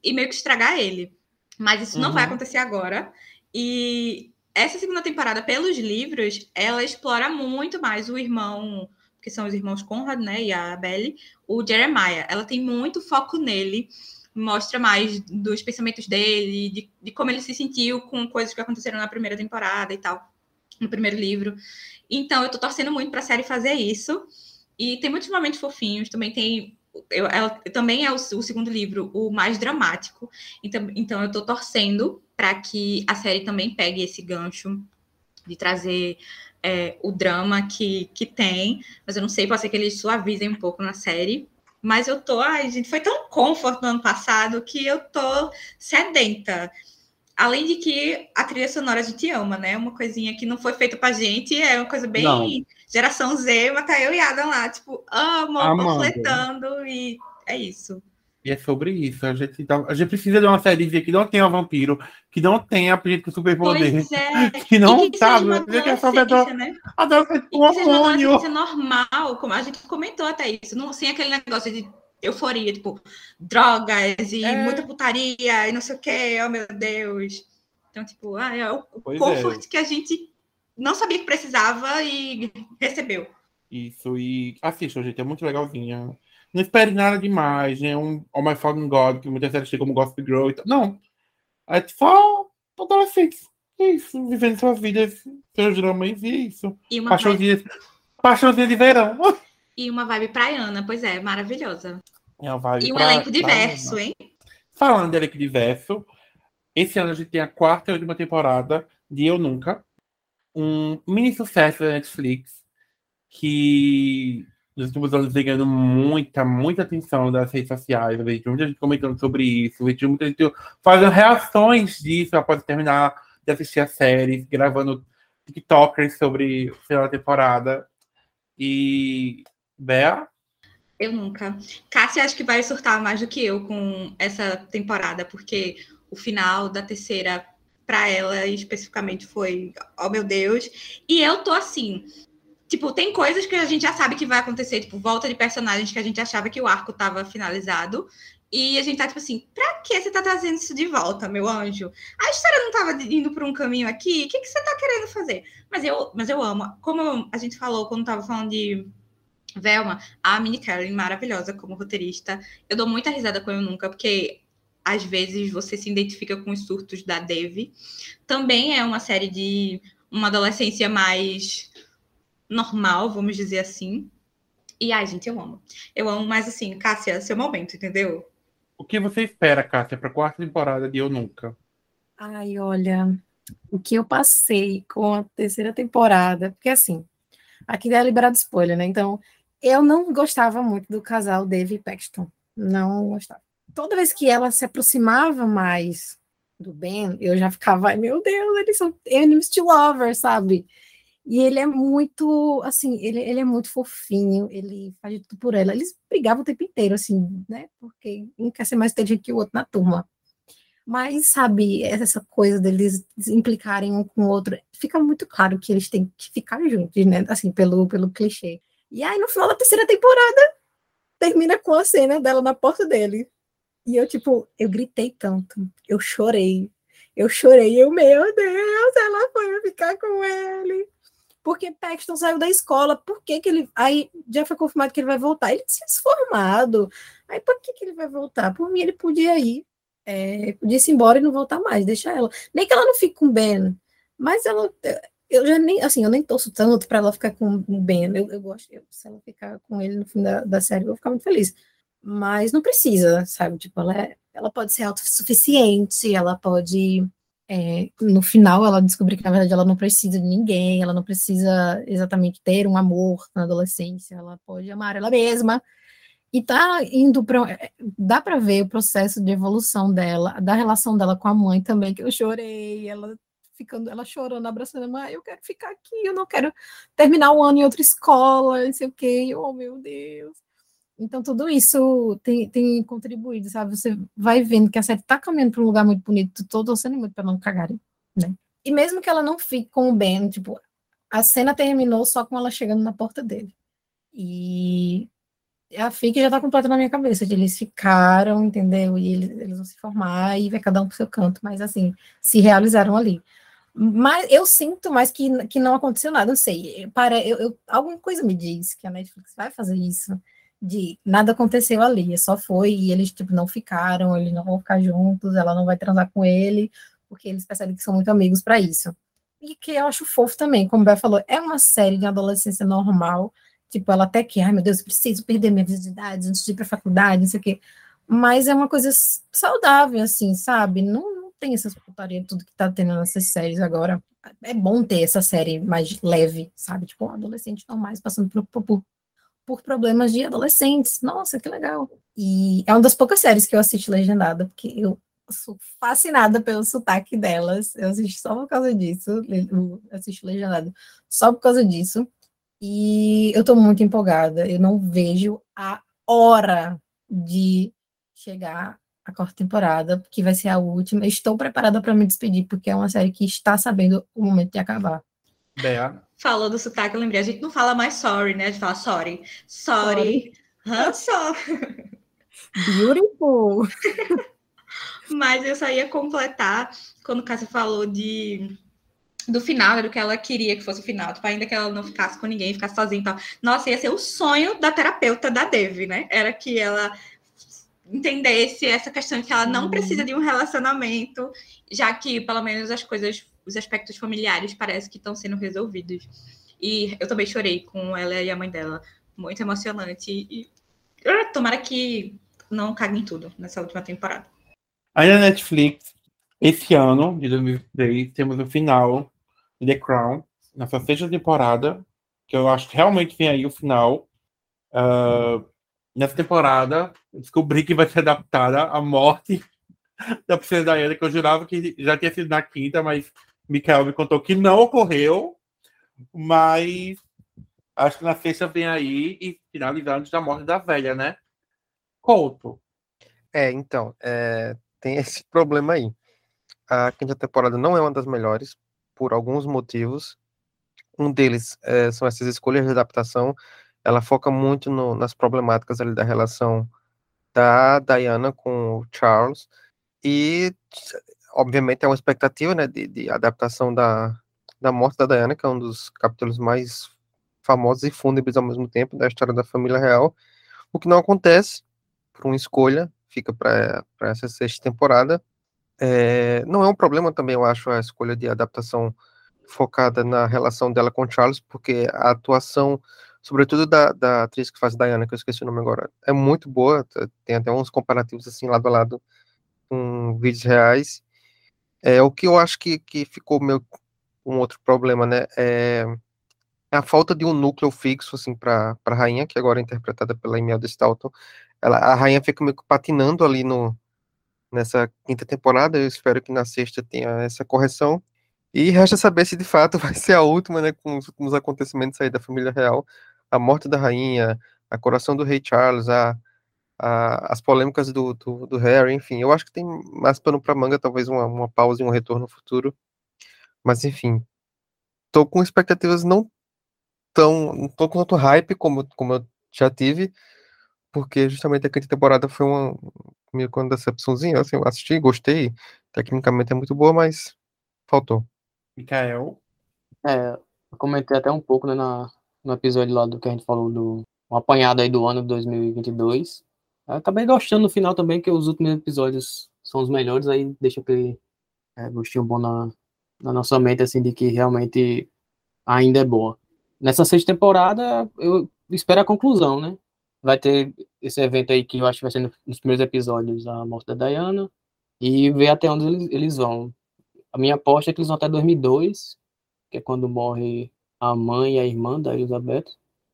e meio que estragar ele. Mas isso uhum. não vai uhum. acontecer agora. E essa segunda temporada, pelos livros, ela explora muito mais o irmão, que são os irmãos Conrad, né, e a Belle, o Jeremiah. Ela tem muito foco nele, mostra mais dos pensamentos dele, de, de como ele se sentiu com coisas que aconteceram na primeira temporada e tal no primeiro livro. Então, eu tô torcendo muito para a série fazer isso. E tem muitos momentos fofinhos, também tem. Eu, ela, também é o, o, segundo livro o mais dramático. Então, então eu tô torcendo para que a série também pegue esse gancho de trazer é, o drama que, que tem. Mas eu não sei, pode ser que eles suavizem um pouco na série. Mas eu tô, ai, gente, foi tão comfort no ano passado que eu tô sedenta. Além de que a trilha sonora a gente ama, né? Uma coisinha que não foi feita pra gente, é uma coisa bem não. geração Z, mas tá eu e Adam lá, tipo, amo, panfletando, e é isso. E é sobre isso. A gente, tá, a gente precisa de uma série que não tenha vampiro, que não tenha gente com superpoder. É. Que não que sabe. A gente é só né? adolescente com hormônio. normal, como a gente comentou até isso. Não, sem aquele negócio de euforia, tipo, drogas e é. muita putaria e não sei o que, oh meu Deus. Então, tipo, ah, é o pois comfort é. que a gente não sabia que precisava e recebeu. Isso, e assistam, gente, é muito legalzinha. Não espere nada demais, né? Um Oh My Fallen God, que muitas vezes chegam como Gossip Girl e tal. Não. É só adolescentes. É isso, vivendo suas vidas, seus dramas e é isso. E uma paixãozinha, vibe... paixãozinha de verão. <laughs> E uma vibe praiana, pois é, maravilhosa. É uma vibe e um pra... elenco diverso, hein? Falando de elenco diverso, esse ano a gente tem a quarta e última temporada de Eu Nunca. Um mini sucesso da Netflix que nos últimos anos vem ganhando muita, muita atenção das redes sociais. Eu vejo muita gente comentando sobre isso, vejo muita gente fazendo reações disso após terminar de assistir a série, gravando TikTokers sobre o final da temporada. E. Bea? Eu nunca. Cássia acho que vai surtar mais do que eu com essa temporada, porque o final da terceira, para ela especificamente, foi, oh meu Deus. E eu tô assim, Tipo, tem coisas que a gente já sabe que vai acontecer, tipo, volta de personagens que a gente achava que o arco estava finalizado. E a gente tá tipo assim, pra que você tá trazendo isso de volta, meu anjo? A história não tava indo por um caminho aqui? O que, que você tá querendo fazer? Mas eu, mas eu amo. Como a gente falou quando tava falando de Velma, a Minnie Karen, maravilhosa como roteirista. Eu dou muita risada com eu nunca, porque às vezes você se identifica com os surtos da Dev. Também é uma série de uma adolescência mais normal, vamos dizer assim. E, ai, gente, eu amo. Eu amo, mas assim, Cássia, seu momento, entendeu? O que você espera, Cássia, para a quarta temporada de Eu Nunca? Ai, olha, o que eu passei com a terceira temporada, porque assim, aqui é liberado spoiler, né? Então, eu não gostava muito do casal Dave e Paxton. Não gostava. Toda vez que ela se aproximava mais do Ben, eu já ficava, meu Deus, eles são enemies to lovers, sabe? E ele é muito, assim, ele, ele é muito fofinho, ele faz tudo por ela. Eles brigavam o tempo inteiro, assim, né? Porque um quer ser mais inteligente que o outro na turma. Mas, sabe, essa coisa deles implicarem um com o outro, fica muito claro que eles têm que ficar juntos, né? Assim, pelo, pelo clichê. E aí, no final da terceira temporada, termina com a cena dela na porta dele. E eu, tipo, eu gritei tanto, eu chorei. Eu chorei, eu, meu Deus, ela foi ficar com ele porque Paxton saiu da escola, por que, que ele. Aí já foi confirmado que ele vai voltar. Ele tinha se formado. Aí por que, que ele vai voltar? Por mim, ele podia ir, é, podia ir embora e não voltar mais, deixar ela. Nem que ela não fique com o Ben, mas ela. Eu já nem, assim, eu nem torço tanto para ela ficar com o Ben. Eu, eu gosto, eu, se ela ficar com ele no fim da, da série, eu vou ficar muito feliz. Mas não precisa, sabe? Tipo, ela, é, ela pode ser autossuficiente, ela pode é, no final ela descobre que na verdade ela não precisa de ninguém, ela não precisa exatamente ter um amor na adolescência, ela pode amar ela mesma. E tá indo para é, dá para ver o processo de evolução dela, da relação dela com a mãe também, que eu chorei, ela ficando, ela chorando, abraçando a mãe, eu quero ficar aqui, eu não quero terminar o ano em outra escola, não sei o quê, oh meu Deus. Então, tudo isso tem, tem contribuído, sabe? Você vai vendo que a série está caminhando para um lugar muito bonito, estou torcendo muito para não cagarem, né? E mesmo que ela não fique com o Ben, tipo, a cena terminou só com ela chegando na porta dele. E a FIC já está completa na minha cabeça, de eles ficaram, entendeu? E eles, eles vão se formar e vai cada um pro seu canto, mas assim, se realizaram ali. Mas eu sinto mais que, que não aconteceu nada, não sei. Para, eu, eu, alguma coisa me diz que a Netflix vai fazer isso de nada aconteceu ali, só foi e eles tipo não ficaram, eles não vão ficar juntos, ela não vai transar com ele, porque eles percebem que são muito amigos para isso. E que eu acho fofo também, como o Bé falou, é uma série de adolescência normal Tipo, ela até que, ai meu Deus, preciso perder minha visibilidade antes de ir pra faculdade, não sei o quê. Mas é uma coisa saudável, assim, sabe? Não, não tem essas putaria tudo que tá tendo nessas séries agora. É bom ter essa série mais leve, sabe? Tipo, adolescente normais passando por, por, por problemas de adolescentes. Nossa, que legal. E é uma das poucas séries que eu assisto legendada, porque eu sou fascinada pelo sotaque delas. Eu assisto só por causa disso. Eu assisto legendado só por causa disso. E eu tô muito empolgada. Eu não vejo a hora de chegar a quarta temporada, que vai ser a última. Estou preparada para me despedir, porque é uma série que está sabendo o momento de acabar. Bea. Falou do sotaque, eu lembrei. A gente não fala mais sorry, né? A gente fala sorry. Sorry. Hã? Só. Beautiful. <laughs> Mas eu só ia completar quando o Cássia falou de do final, do que ela queria que fosse o final, tipo, ainda que ela não ficasse com ninguém, ficasse sozinha e tal. Nossa, ia ser o sonho da terapeuta da Dev, né? Era que ela entendesse essa questão de que ela não precisa de um relacionamento, já que pelo menos as coisas, os aspectos familiares parece que estão sendo resolvidos. E eu também chorei com ela e a mãe dela, muito emocionante e ah, tomara que não caguem tudo nessa última temporada. Aí na Netflix, esse ano, de 2023, temos o final de The Crown, na sua sexta temporada, que eu acho que realmente vem aí o final. Uh, nessa temporada, descobri que vai ser adaptada a morte <laughs> da princesa Diana, que eu jurava que já tinha sido na quinta, mas Mikael me contou que não ocorreu. Mas acho que na sexta vem aí e finalizar antes da morte da velha, né? Couto. É, então, é, tem esse <laughs> problema aí. A quinta temporada não é uma das melhores, por alguns motivos. Um deles é, são essas escolhas de adaptação. Ela foca muito no, nas problemáticas ali da relação da Diana com o Charles. E, obviamente, é uma expectativa né, de, de adaptação da, da morte da Diana, que é um dos capítulos mais famosos e fúnebres ao mesmo tempo da história da família real. O que não acontece, por uma escolha fica para essa sexta temporada. É, não é um problema também, eu acho, a escolha de adaptação focada na relação dela com Charles, porque a atuação, sobretudo da, da atriz que faz Diana, que eu esqueci o nome agora, é muito boa, tem até uns comparativos assim lado a lado com vídeos reais. É, o que eu acho que, que ficou meu um outro problema, né, é a falta de um núcleo fixo assim para a rainha, que agora é interpretada pela Imelda Staunton, ela, a rainha fica meio que patinando ali no, nessa quinta temporada. Eu espero que na sexta tenha essa correção. E resta saber se de fato <laughs> vai ser a última, né, com os últimos acontecimentos aí da família real, a morte da rainha, a coração do rei Charles, a, a as polêmicas do, do, do, Harry, enfim. Eu acho que tem mais pano para manga, talvez uma, uma pausa e um retorno no futuro. Mas enfim, tô com expectativas não tão, não tô com tanto hype como, como eu já tive, porque justamente a quinta temporada foi uma meio com uma decepçãozinha, assim, eu assisti, gostei, tecnicamente é muito boa, mas faltou. Mikael? É, eu comentei até um pouco, né, na, no episódio lá do que a gente falou do um apanhado aí do ano de 2022. Eu acabei gostando no final também, que os últimos episódios são os melhores, aí deixa aquele é, gostinho bom na, na nossa mente, assim, de que realmente ainda é boa. Nessa sexta temporada, eu espero a conclusão, né? vai ter esse evento aí que eu acho que vai ser nos primeiros episódios, a morte da Diana, e ver até onde eles, eles vão. A minha aposta é que eles vão até 2002, que é quando morre a mãe e a irmã da Elizabeth.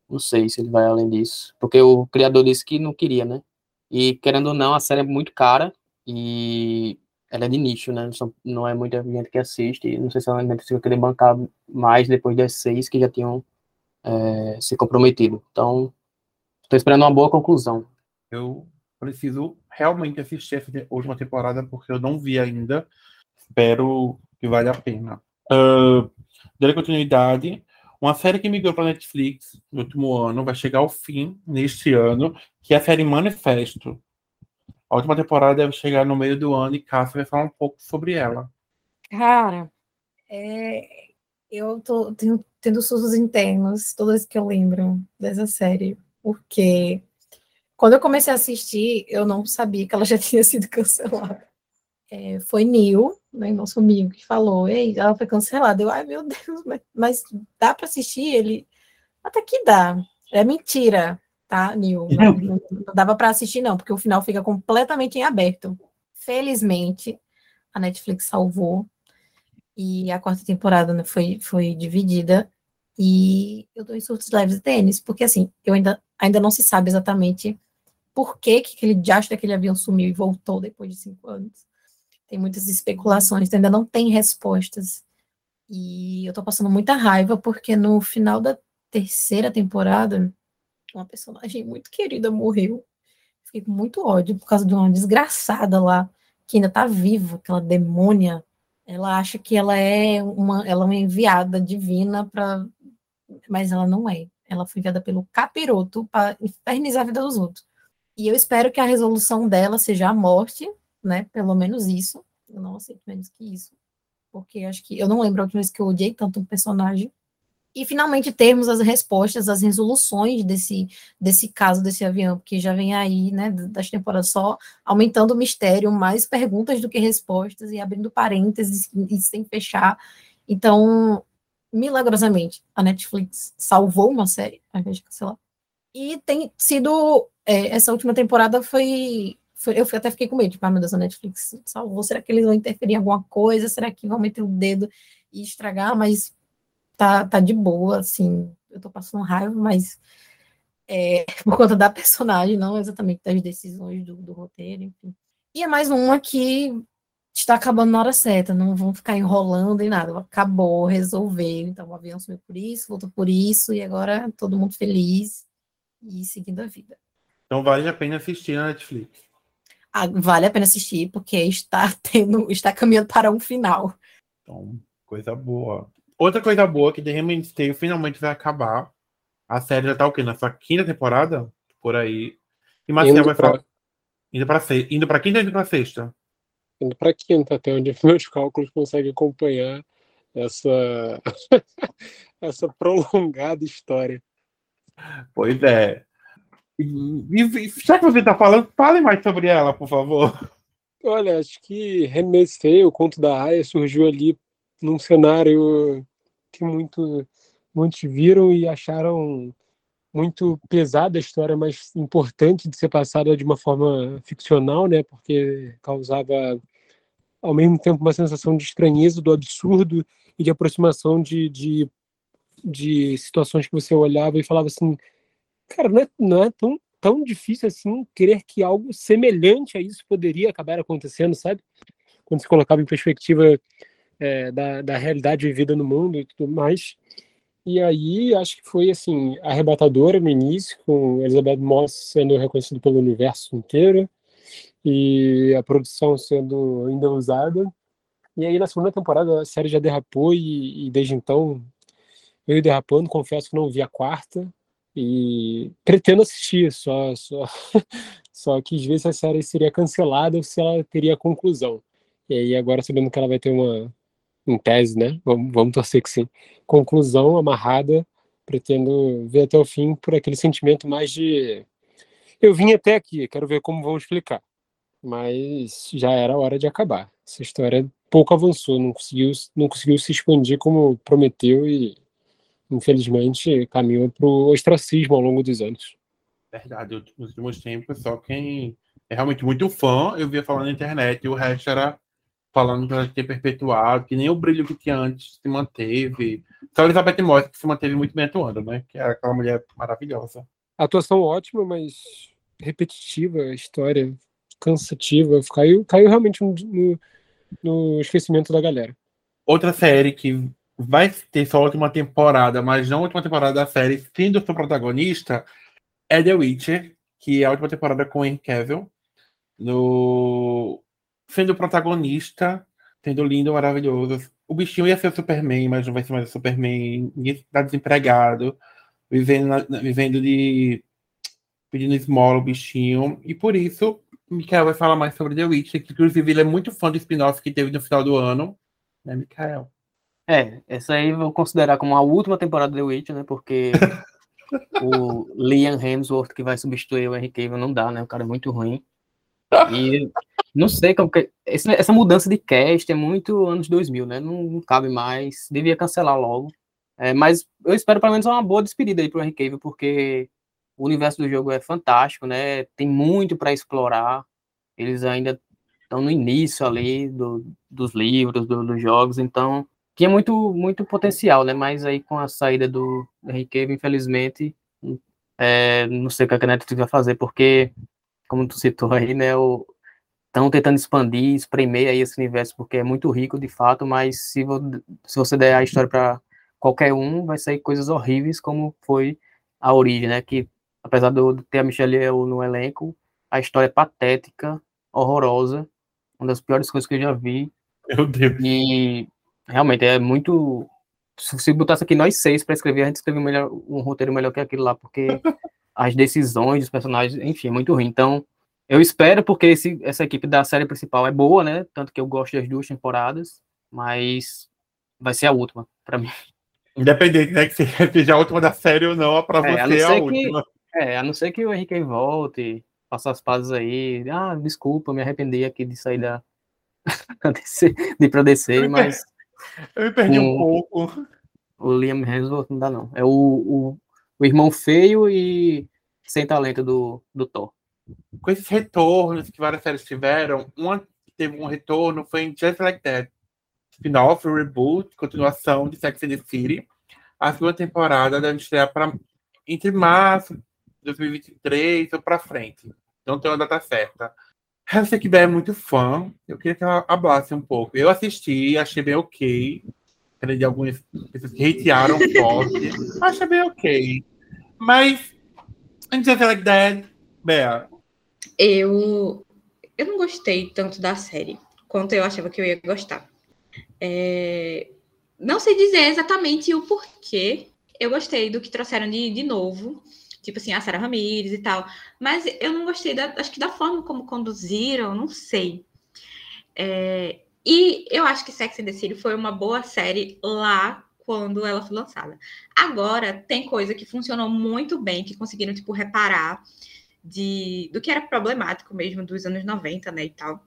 Não sei se ele vai além disso, porque o criador disse que não queria, né? E querendo ou não, a série é muito cara e ela é de nicho, né? Não é muita gente que assiste. Não sei se ela vai querer bancar mais depois das seis que já tinham é, se comprometido. Então, Estou esperando uma boa conclusão. Eu preciso realmente assistir essa última temporada porque eu não vi ainda. Espero que vale a pena. Uh, dando continuidade, uma série que migrou para Netflix no último ano vai chegar ao fim neste ano, que é a série Manifesto. A última temporada deve chegar no meio do ano e Cássia vai falar um pouco sobre ela. Cara, é, eu tô tenho, tendo sustos internos toda vez que eu lembro dessa série porque quando eu comecei a assistir, eu não sabia que ela já <laughs> tinha sido cancelada. É, foi Neil, né, nosso amigo, que falou, ei, ela foi cancelada. Eu, ai meu Deus, mas, mas dá para assistir? Ele, até que dá. É mentira, tá, Nil? <laughs> Não, não, não dava para assistir, não, porque o final fica completamente em aberto. Felizmente, a Netflix salvou. E a quarta temporada né, foi, foi dividida. E eu dou em surtos leves de tênis, porque assim, eu ainda, ainda não se sabe exatamente por que, que aquele diacho daquele avião sumiu e voltou depois de cinco anos. Tem muitas especulações, ainda não tem respostas. E eu tô passando muita raiva, porque no final da terceira temporada, uma personagem muito querida morreu. Fiquei com muito ódio por causa de uma desgraçada lá, que ainda tá viva, aquela demônia. Ela acha que ela é uma, ela é uma enviada divina para, mas ela não é. Ela foi enviada pelo capiroto para infernizar a vida dos outros. E eu espero que a resolução dela seja a morte, né? Pelo menos isso. Eu não aceito menos que isso. Porque acho que eu não lembro a última vez que eu odiei tanto um personagem e finalmente termos as respostas, as resoluções desse, desse caso desse avião, porque já vem aí, né, das temporadas só aumentando o mistério, mais perguntas do que respostas e abrindo parênteses e sem fechar. Então, milagrosamente, a Netflix salvou uma série, ao invés de cancelar. E tem sido, é, essa última temporada foi, foi, eu até fiquei com medo, tipo, ah, meu Deus, a Netflix salvou, será que eles vão interferir em alguma coisa, será que vão meter o dedo e estragar, mas tá, tá de boa, assim, eu tô passando raiva, mas é, <laughs> por conta da personagem, não exatamente das decisões do, do roteiro, enfim. E é mais uma que está acabando na hora certa, não vão ficar enrolando em nada, acabou, resolveu, então o avião sumiu por isso, voltou por isso, e agora todo mundo feliz e seguindo a vida. Então vale a pena assistir na Netflix. Ah, vale a pena assistir, porque está <laughs> tendo, está caminhando para um final. Então, coisa boa. Outra coisa boa que The Handmaid's Tale finalmente vai acabar. A série já tá o quê? Na sua quinta temporada? Por aí. E Marcel vai pra... falar. Indo pra, se... indo pra quinta ou indo pra sexta? Indo pra quinta, até onde <laughs> meus cálculos conseguem acompanhar essa, <laughs> essa prolongada história. Pois é. E, e, já que você tá falando, fale mais sobre ela, por favor. Olha, acho que Tale, o conto da Aya, surgiu ali num cenário que muito, muitos viram e acharam muito pesada a história, mas importante de ser passada de uma forma ficcional, né? Porque causava ao mesmo tempo uma sensação de estranheza, do absurdo e de aproximação de, de, de situações que você olhava e falava assim, cara, não é, não é tão, tão difícil assim querer que algo semelhante a isso poderia acabar acontecendo, sabe? Quando se colocava em perspectiva é, da, da realidade vivida no mundo e tudo mais. E aí acho que foi assim arrebatadora no início, com Elizabeth Moss sendo reconhecida pelo universo inteiro e a produção sendo ainda usada. E aí na segunda temporada a série já derrapou e, e desde então veio derrapando. Confesso que não vi a quarta e pretendo assistir, só só <laughs> só quis ver se a série seria cancelada ou se ela teria conclusão. E aí agora sabendo que ela vai ter uma em tese, né? Vamos, vamos torcer que sim. Conclusão amarrada, pretendo ver até o fim por aquele sentimento mais de eu vim até aqui, quero ver como vão explicar. Mas já era hora de acabar. Essa história pouco avançou, não conseguiu, não conseguiu se expandir como prometeu e infelizmente caminhou para o ostracismo ao longo dos anos. Verdade, nos últimos tempos, só quem é realmente muito fã, eu via falando na internet, e o resto era falando que ela tinha perpetuado, que nem o brilho que tinha antes se manteve. Só a Elizabeth Moss que se manteve muito bem atuando, né? Que era aquela mulher maravilhosa. atuação ótima, mas repetitiva, a história cansativa. Caiu, caiu realmente no, no, no esquecimento da galera. Outra série que vai ter só a última temporada, mas não a última temporada da série, sendo seu protagonista, é The Witcher, que é a última temporada com Henry Cavill. No sendo protagonista, sendo lindo, maravilhoso. O bichinho ia ser o Superman, mas não vai ser mais o Superman. Ninguém tá desempregado, vivendo, vivendo de. pedindo esmola o bichinho. E por isso, Mikael vai falar mais sobre The Witcher, que inclusive ele é muito fã do spin-off que teve no final do ano. Né, Mikael? É, essa aí eu vou considerar como a última temporada de The Witcher, né? Porque <laughs> o Liam Hemsworth, que vai substituir o Henry Cavill, não dá, né? O cara é muito ruim. E não sei como que. Essa mudança de cast é muito anos 2000, né? Não, não cabe mais. Devia cancelar logo. É, mas eu espero pelo menos uma boa despedida aí pro Henry Cavill, porque o universo do jogo é fantástico, né? Tem muito para explorar. Eles ainda estão no início ali do, dos livros, do, dos jogos, então tinha muito muito potencial, né? Mas aí com a saída do Cavill, infelizmente, é, não sei o que a Netflix vai fazer, porque como tu citou aí, né? Estão tentando expandir, espremer aí esse universo, porque é muito rico de fato, mas se, vo, se você der a história para qualquer um, vai sair coisas horríveis, como foi a origem, né? Que apesar de ter a Michelle Yeoh no elenco, a história é patética, horrorosa, uma das piores coisas que eu já vi. Meu Deus. E realmente é muito. Se botasse aqui nós seis para escrever, a gente escreveu melhor, um roteiro melhor que aquilo lá, porque <laughs> as decisões dos personagens, enfim, é muito ruim. Então, eu espero, porque esse, essa equipe da série principal é boa, né? Tanto que eu gosto das duas temporadas, mas vai ser a última, para mim. Independente, né? Que <laughs> seja a última da série ou não, para é, você é a última. é, a não ser que o Henrique volte, faça as pazes aí. Ah, desculpa, me arrependi aqui de sair da. <laughs> de ir pra descer, mas. Eu me perdi um pouco. O Liam Hemsworth não dá, não. É o, o, o irmão feio e sem talento do, do Thor. Com esses retornos que várias séries tiveram, uma que teve um retorno foi em Just Like That. Spin-off, reboot, continuação de Sex and the City. A segunda temporada deve estrear para entre março de 2023 ou para frente. Não tem uma data certa. Eu sei que Bé é muito fã. Eu queria que ela hablasse um pouco. Eu assisti, achei bem ok. De algumas pessoas que hatearam <laughs> forte. achei bem ok. Mas, Just Like That, Bé. Eu, eu não gostei tanto da série quanto eu achava que eu ia gostar. É, não sei dizer exatamente o porquê. Eu gostei do que trouxeram de, de novo, tipo assim, a Sarah Ramirez e tal, mas eu não gostei da, acho que da forma como conduziram, não sei. É, e eu acho que Sex and the City foi uma boa série lá quando ela foi lançada. Agora tem coisa que funcionou muito bem, que conseguiram tipo reparar de do que era problemático mesmo dos anos 90, né, e tal.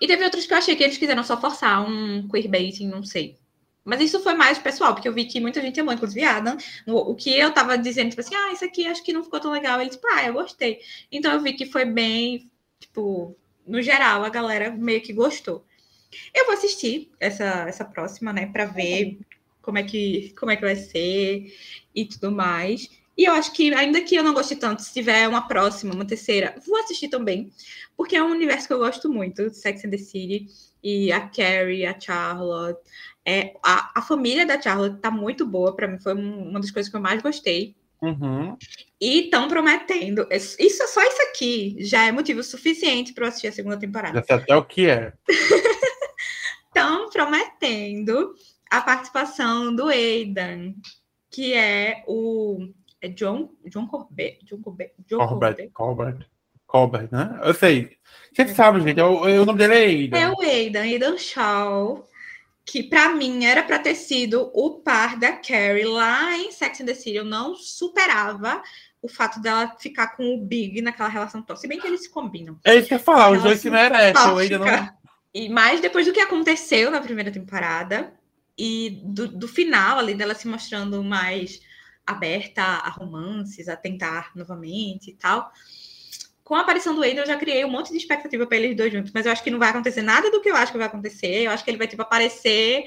E teve outros que eu achei que eles quiseram só forçar um queerbaiting, não sei. Mas isso foi mais pessoal, porque eu vi que muita gente amou, inclusive Adam. O que eu tava dizendo, tipo assim, ah, isso aqui acho que não ficou tão legal. Ele, tipo, ah, eu gostei. Então eu vi que foi bem, tipo, no geral, a galera meio que gostou. Eu vou assistir essa, essa próxima, né, para ver como é, que, como é que vai ser e tudo mais. E eu acho que, ainda que eu não goste tanto, se tiver uma próxima, uma terceira, vou assistir também, porque é um universo que eu gosto muito, Sex and the City, e a Carrie, a Charlotte. É, a, a família da Charlotte tá muito boa, para mim foi uma das coisas que eu mais gostei. Uhum. E estão prometendo. Isso só isso aqui já é motivo suficiente para eu assistir a segunda temporada. Já sei até o que é. <laughs> Estão prometendo a participação do Aidan, que é o é John, John Corbett. John Corbett. John Corbett. Corbett. Corbett, né? Eu sei. Você sabe, gente. É o, é o nome dele é Aidan. É o Aidan, Aidan Shaw. Que para mim era para ter sido o par da Carrie lá em Sex and the City. Eu não superava o fato dela ficar com o Big naquela relação tóxica. Se bem que eles se combinam. É isso que eu ia falar, os dois se merecem. Eu ainda não. E mais depois do que aconteceu na primeira temporada e do, do final ali dela se mostrando mais aberta a romances, a tentar novamente e tal. Com a aparição do Aiden, eu já criei um monte de expectativa para eles dois juntos, mas eu acho que não vai acontecer nada do que eu acho que vai acontecer. Eu acho que ele vai tipo aparecer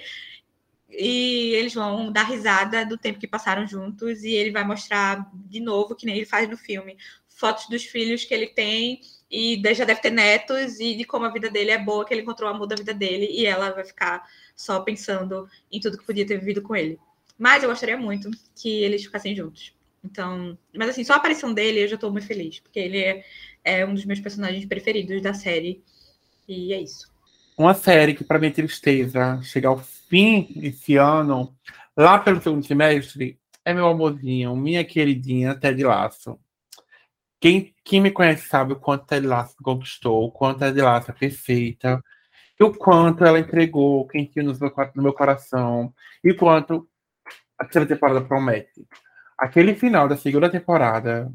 e eles vão dar risada do tempo que passaram juntos e ele vai mostrar de novo, que nem ele faz no filme, fotos dos filhos que ele tem e já deve ter netos e de como a vida dele é boa, que ele encontrou o amor da vida dele e ela vai ficar só pensando em tudo que podia ter vivido com ele. Mas eu gostaria muito que eles ficassem juntos. Então, mas assim, só a aparição dele eu já estou muito feliz, porque ele é, é, um dos meus personagens preferidos da série. E é isso. Uma série que, para minha tristeza, chega ao fim esse ano, lá pelo segundo semestre, é meu amorzinho, minha queridinha Ted Laço. Quem, quem me conhece sabe o quanto Ted Laço conquistou, o quanto Ted Laço é perfeita, e o quanto ela entregou quentinho no meu, coração, e o quanto a terceira temporada promete. Aquele final da segunda temporada,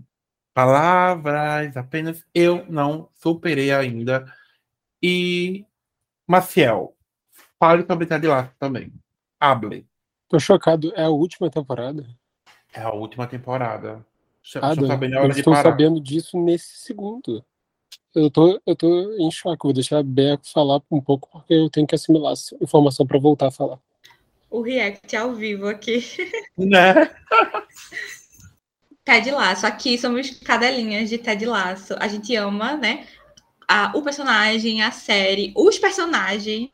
palavras apenas, eu não superei ainda. E, Maciel, fale sobre Ted Lasso também. Hable. Tô chocado. É a última temporada? É a última temporada. Ah, eu estou sabendo disso nesse segundo. Eu tô, eu tô em choque. Vou deixar a Beco falar um pouco, porque eu tenho que assimilar essa informação para voltar a falar. O react ao vivo aqui. <laughs> Né? <laughs> Ted Laço. Aqui somos cadelinhas de Ted Laço. A gente ama, né? A, o personagem, a série, os personagens.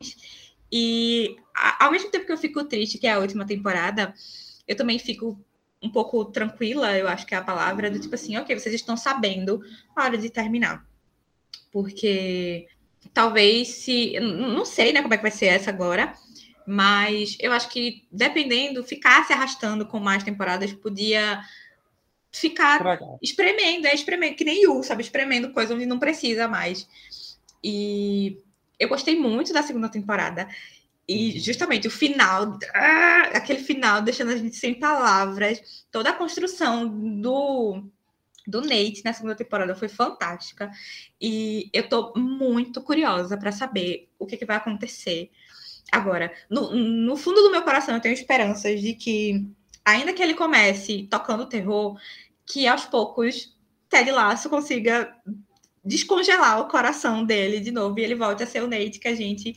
E a, ao mesmo tempo que eu fico triste, que é a última temporada, eu também fico um pouco tranquila, eu acho que é a palavra, do tipo assim, ok, vocês estão sabendo a hora de terminar. Porque talvez se. Não sei né, como é que vai ser essa agora, mas eu acho que dependendo, ficar se arrastando com mais temporadas podia ficar espremendo, é espremendo, que nem Yu, sabe? Espremendo coisa onde não precisa mais. E eu gostei muito da segunda temporada. E justamente o final, ah, aquele final deixando a gente sem palavras, toda a construção do, do Nate na segunda temporada foi fantástica. E eu tô muito curiosa para saber o que, que, vai acontecer. Agora, no, no fundo do meu coração, eu tenho esperanças de que, ainda que ele comece tocando terror, que aos poucos Ted Lasso consiga descongelar o coração dele de novo e ele volte a ser o Nate que a gente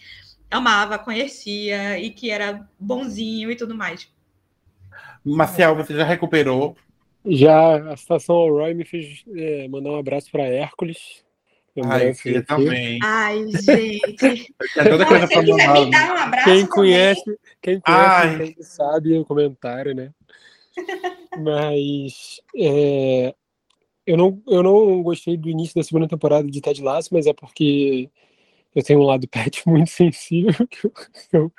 amava, conhecia e que era bonzinho e tudo mais. Marcial, você já recuperou? Já, a situação ao Roy me fez é, mandar um abraço para Hércules. Ai, eu também. Ai, gente. <laughs> É toda coisa Se você quiser me dar um abraço quem conhece, quem conhece quem sabe o comentário, né? <laughs> Mas é, eu, não, eu não gostei do início da segunda temporada de Ted Lasso, mas é porque eu tenho um lado <laughs> pet muito sensível, que eu, que eu,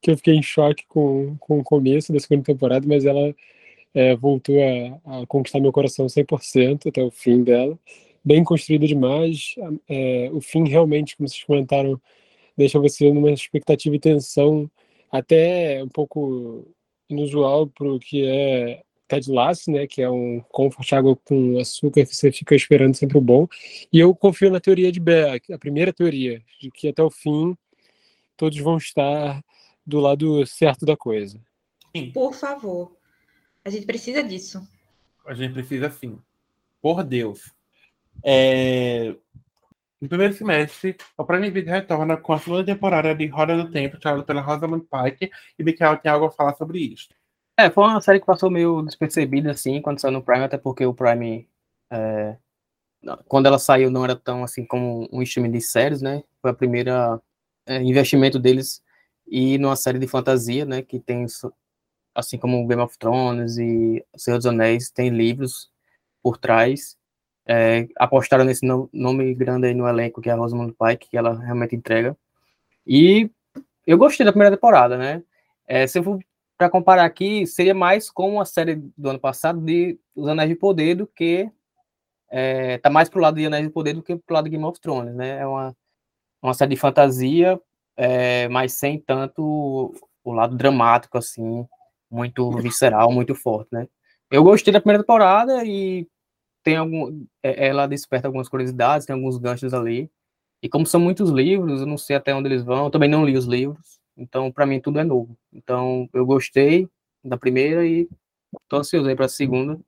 que eu fiquei em choque com, com o começo da segunda temporada, mas ela é, voltou a, a, conquistar meu coração 100% até o fim dela. Bem construída demais. É, o fim realmente, como vocês comentaram, deixa você numa expectativa e tensão até um pouco inusual para o que é Ted Lasso, né, que é um comfort água com açúcar que você fica esperando sempre o bom. E eu confio na teoria de Beck, a primeira teoria, de que até o fim todos vão estar do lado certo da coisa. Sim. Por favor. A gente precisa disso. A gente precisa sim. Por Deus. É... No primeiro semestre, o Prime Video retorna com a segunda temporada de Roda do Tempo, estrelada pela Rosamund Pike, e Mikael tem algo a falar sobre isso. É, foi uma série que passou meio despercebida, assim, quando saiu no Prime, até porque o Prime, é, quando ela saiu, não era tão, assim, como um streaming de séries, né? Foi a primeira é, investimento deles e numa série de fantasia, né? Que tem, assim como Game of Thrones e Senhor dos Anéis, tem livros por trás. É, apostaram nesse no, nome grande aí no elenco, que é a Rosamund Pike, que ela realmente entrega. E eu gostei da primeira temporada, né? É, se eu for para comparar aqui, seria mais com a série do ano passado de Os Anéis de Poder do que é, tá mais pro lado de Anéis de Poder do que pro lado de Game of Thrones, né? É uma, uma série de fantasia, é, mas sem tanto o lado dramático, assim, muito visceral, muito forte, né? Eu gostei da primeira temporada e tem algum, é, ela desperta algumas curiosidades, tem alguns ganchos ali. E como são muitos livros, eu não sei até onde eles vão, eu também não li os livros. Então, para mim, tudo é novo. Então, eu gostei da primeira e tô ansioso aí para a segunda,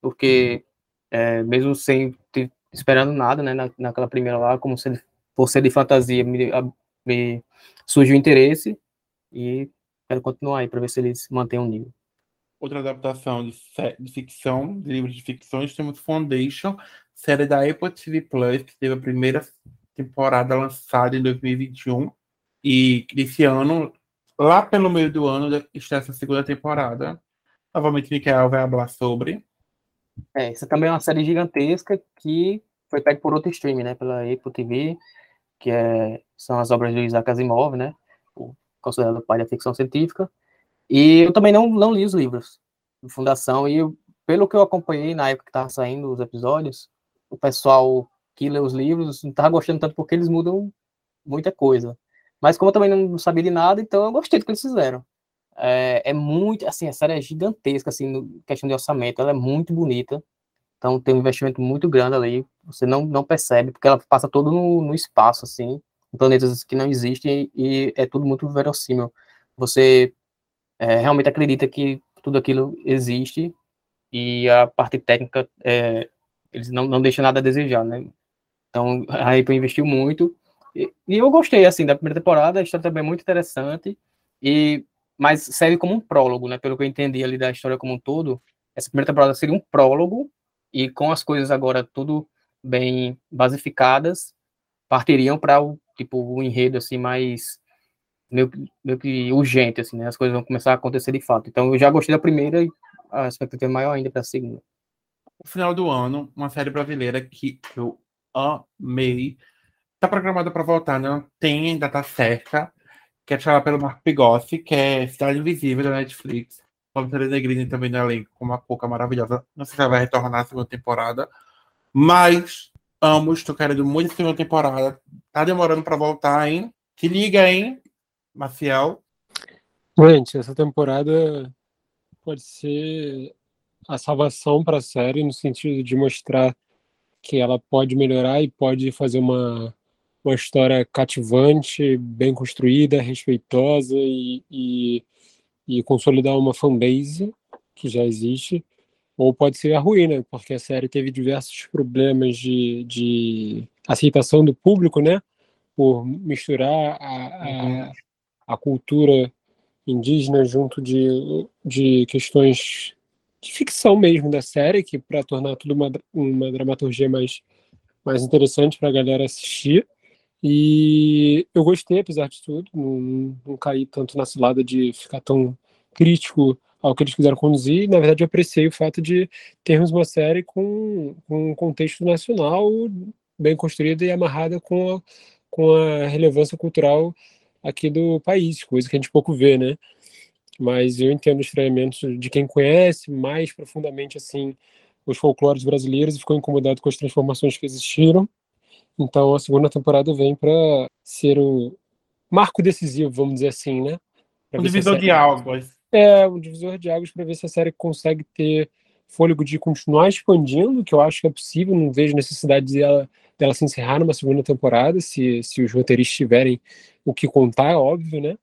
porque é, mesmo sem ter esperando nada, né, na, naquela primeira lá, como se por ser de fantasia, me, me surgiu interesse e quero continuar aí para ver se eles mantêm um nível. Outra adaptação de, de ficção, de livros de ficções, temos Foundation, série da Apple TV Plus, que teve a primeira temporada lançada em 2021 e esse ano, lá pelo meio do ano, está essa segunda temporada. Novamente, Mikael vai falar sobre. É, essa também é uma série gigantesca que foi pega por outro stream, né? Pela Apple TV, que é, são as obras de Isaac Asimov, né? O, considerado o pai da ficção científica. E eu também não, não li os livros de Fundação, e eu, pelo que eu acompanhei na época que estava saindo os episódios, o pessoal que lê os livros não estava gostando tanto porque eles mudam muita coisa. Mas como eu também não sabia de nada, então eu gostei do que eles fizeram. É, é muito, assim, a série é gigantesca, assim, no questão de orçamento, ela é muito bonita. Então tem um investimento muito grande ali, você não, não percebe, porque ela passa todo no, no espaço, assim, planetas que não existem e é tudo muito verossímil. Você é, realmente acredita que tudo aquilo existe e a parte técnica é, eles não, não deixam nada a desejar, né? Então a Apple investiu muito e, e, eu gostei assim da primeira temporada, a história também é muito interessante e mas serve como um prólogo, né? Pelo que eu entendi ali da história como um todo, essa primeira temporada seria um prólogo e com as coisas agora tudo bem basificadas, partiriam para o tipo o enredo assim mais meio, meio que urgente assim, né? As coisas vão começar a acontecer de fato. Então eu já gostei da primeira e a expectativa é maior ainda para a segunda. O final do ano, uma série brasileira que eu amei, tá programada para voltar, não tem data certa, que é chamada pelo Marco Pigossi, que é Cidade Invisível da Netflix. Ter Negrini também no elenco, com uma pouca maravilhosa. Não sei se ela vai retornar na segunda temporada, mas amo, estou querendo muito a segunda temporada. Tá demorando para voltar, hein? Se liga, hein, Maciel? Gente, essa temporada pode ser a salvação para a série no sentido de mostrar que ela pode melhorar e pode fazer uma, uma história cativante, bem construída, respeitosa e, e, e consolidar uma fanbase que já existe, ou pode ser a ruína, porque a série teve diversos problemas de, de aceitação do público, né? Por misturar a, a, uhum. A cultura indígena junto de, de questões de ficção mesmo da série, que para tornar tudo uma, uma dramaturgia mais, mais interessante para a galera assistir. E eu gostei, apesar de tudo, não, não caí tanto na cilada de ficar tão crítico ao que eles quiseram conduzir. Na verdade, eu apreciei o fato de termos uma série com, com um contexto nacional bem construída e amarrada com a, com a relevância cultural aqui do país, coisa que a gente pouco vê, né? Mas eu entendo o estranhamento de quem conhece mais profundamente assim os folclores brasileiros e ficou incomodado com as transformações que existiram. Então a segunda temporada vem para ser o marco decisivo, vamos dizer assim, né? Um divisor série... de águas. É, um divisor de águas para ver se a série consegue ter fôlego de continuar expandindo, que eu acho que é possível, não vejo necessidade dela, dela se encerrar numa segunda temporada, se, se os roteiristas tiverem o que contar, é óbvio, né?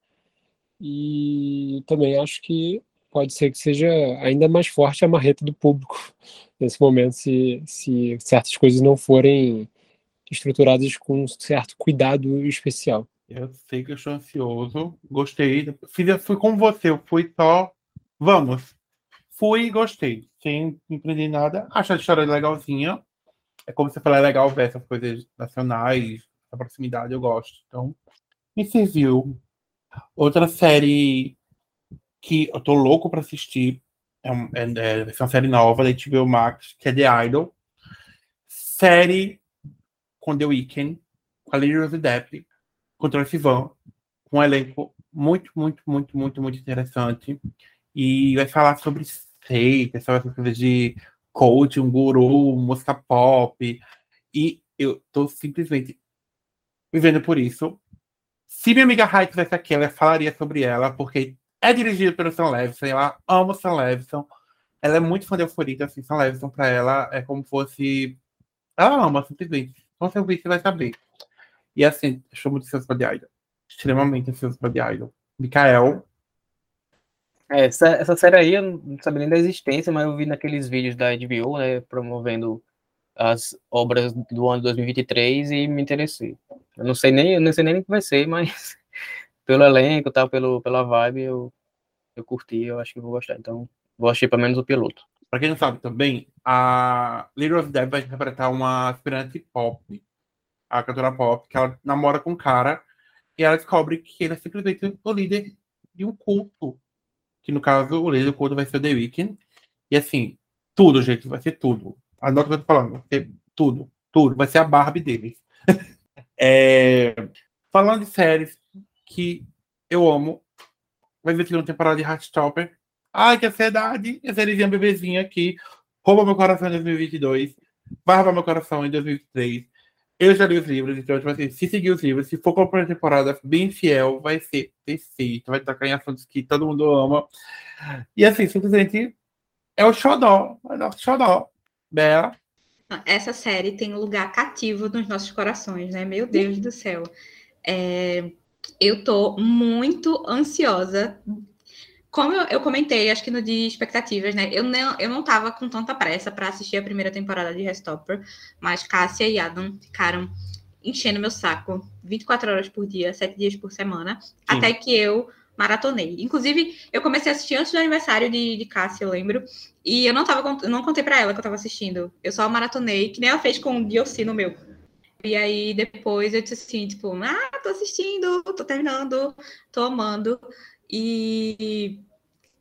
E também acho que pode ser que seja ainda mais forte a marreta do público <laughs> nesse momento, se, se certas coisas não forem estruturadas com um certo cuidado especial. Eu sei que eu estou ansioso, gostei. Fiz, fui como você, eu fui só. Vamos. Fui e gostei, sem empreender nada. Acho a história legalzinha. É como você falou, é legal ver essas coisas nacionais, a proximidade, eu gosto. Então, me serviu. Outra série que eu tô louco pra assistir é, é, é, é uma série nova da HBO Max, que é The Idol. Série com The Weeknd, com a Lily Rose Depp, com o Sivan, com um elenco muito, muito, muito, muito, muito interessante. E vai falar sobre seita, sobre essa coisa de coach, um guru, música pop. E eu tô simplesmente vivendo por isso. Se minha amiga Raik tivesse aqui, ela falaria sobre ela, porque é dirigida pelo Sam Levinson, ela ama Sam Levinson. Ela é muito fã de Euforita, assim, Sam Levinson pra ela é como fosse... Ela ama, simplesmente. Então, se eu ver, você vai saber. E assim, estou muito ansioso The Idol. Extremamente ansioso The Idol. Mikael. É, essa, essa série aí eu não sabia nem da existência, mas eu vi naqueles vídeos da HBO, né, promovendo as obras do ano 2023 e me interessei. Eu não sei nem, não sei nem o que vai ser, mas <laughs> pelo elenco, tal, pelo, pela vibe, eu, eu curti, eu acho que vou gostar. Então, vou assistir pelo menos o piloto. Pra quem não sabe também, a Little of Death vai interpretar uma aspirante pop, a cantora pop, que ela namora com um cara, e ela descobre que ele é simplesmente o líder de um culto. Que no caso, o líder do culto vai ser o The Weeknd. E assim, tudo, gente, vai ser tudo. Anota o que eu tô falando, vai ser tudo, tudo. Vai ser a Barbie deles. <laughs> É, falando de séries que eu amo, vai ver uma temporada de Heartstopper. Ai, que ansiedade! A sériezinha bebezinha aqui rouba meu coração em 2022, vai roubar meu coração em 2023. Eu já li os livros, então, tipo assim, se seguir os livros, se for comprar uma temporada bem fiel, vai ser perfeito, vai tocar em assuntos que todo mundo ama. E assim, simplesmente é o xodó, é o nosso xodó. Bela, essa série tem um lugar cativo nos nossos corações, né? Meu Deus do céu. É, eu tô muito ansiosa como eu, eu, comentei, acho que no de expectativas, né? Eu não, eu não tava com tanta pressa para assistir a primeira temporada de Restopper, mas Cássia e Adam ficaram enchendo meu saco 24 horas por dia, 7 dias por semana, Sim. até que eu maratonei. Inclusive, eu comecei a assistir antes do aniversário de, de Cássia, eu lembro, e eu não tava não contei para ela que eu tava assistindo. Eu só maratonei, que nem ela fez com o Dioci no meu. E aí depois eu disse assim, tipo, ah, tô assistindo, tô terminando, tô amando. E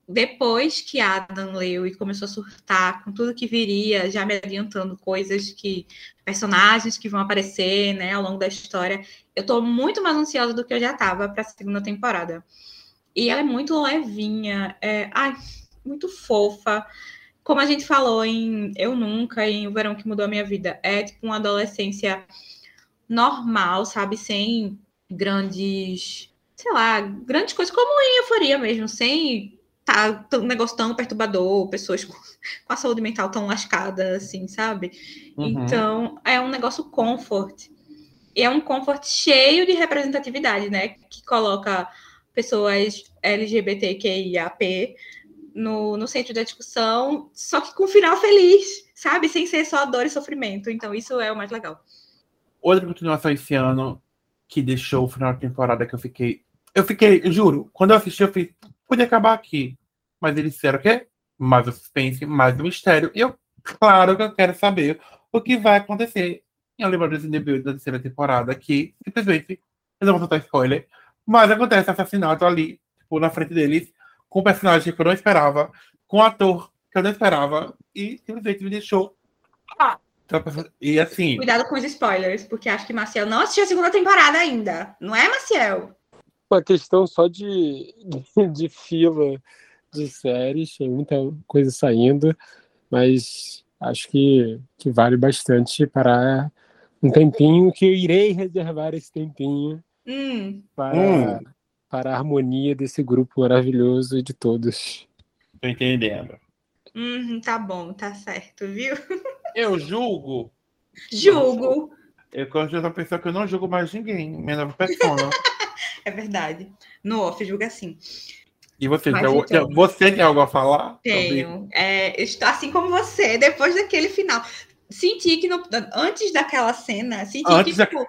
depois que Adam leu e começou a surtar com tudo que viria, já me adiantando coisas que personagens que vão aparecer, né, ao longo da história, eu tô muito mais ansiosa do que eu já tava para a segunda temporada. E ela é muito levinha, é, ai, muito fofa. Como a gente falou em Eu Nunca, em O Verão que Mudou a Minha Vida, é tipo uma adolescência normal, sabe, sem grandes sei lá, grandes coisas, como em euforia mesmo, sem tá um negócio tão perturbador, pessoas <laughs> com, a saúde mental tão lascada, assim, sabe? Uhum. Então, é um negócio comfort. E é um comfort cheio de representatividade, né? Que coloca pessoas LGBTQIAP no, no centro da discussão, só que com um final feliz, sabe? Sem ser só dor e sofrimento. Então, isso é o mais legal. Outra continuação esse ano que deixou o final da temporada que eu fiquei eu fiquei, eu juro, quando eu assisti, eu fiz, podia acabar aqui. Mas eles disseram que é mais o suspense, mais o mistério. E eu, claro que eu quero saber o que vai acontecer em Oliver Resident Evil da terceira temporada, que simplesmente, eu não vou soltar spoiler, mas acontece assassinato ali, tipo, na frente deles, com um personagem que eu não esperava, com um ator que eu não esperava, e simplesmente me deixou. Ah! E assim. Cuidado com os spoilers, porque acho que Maciel não assistiu a segunda temporada ainda. Não é, Maciel? uma questão só de, de fila de séries, tem muita coisa saindo, mas acho que, que vale bastante para um tempinho que eu irei reservar esse tempinho hum. para, hum. para a harmonia desse grupo maravilhoso de todos. Tô entendendo. Hum, tá bom, tá certo, viu? <laughs> Eu julgo. Julgo. Eu gosto de uma pessoa que eu não julgo mais ninguém, minha nova persona. <laughs> É verdade. No off, julga assim. E você, tem, então, você tem algo a falar? Tenho. É, assim como você, depois daquele final. Senti que no, antes daquela cena, senti antes que, tipo,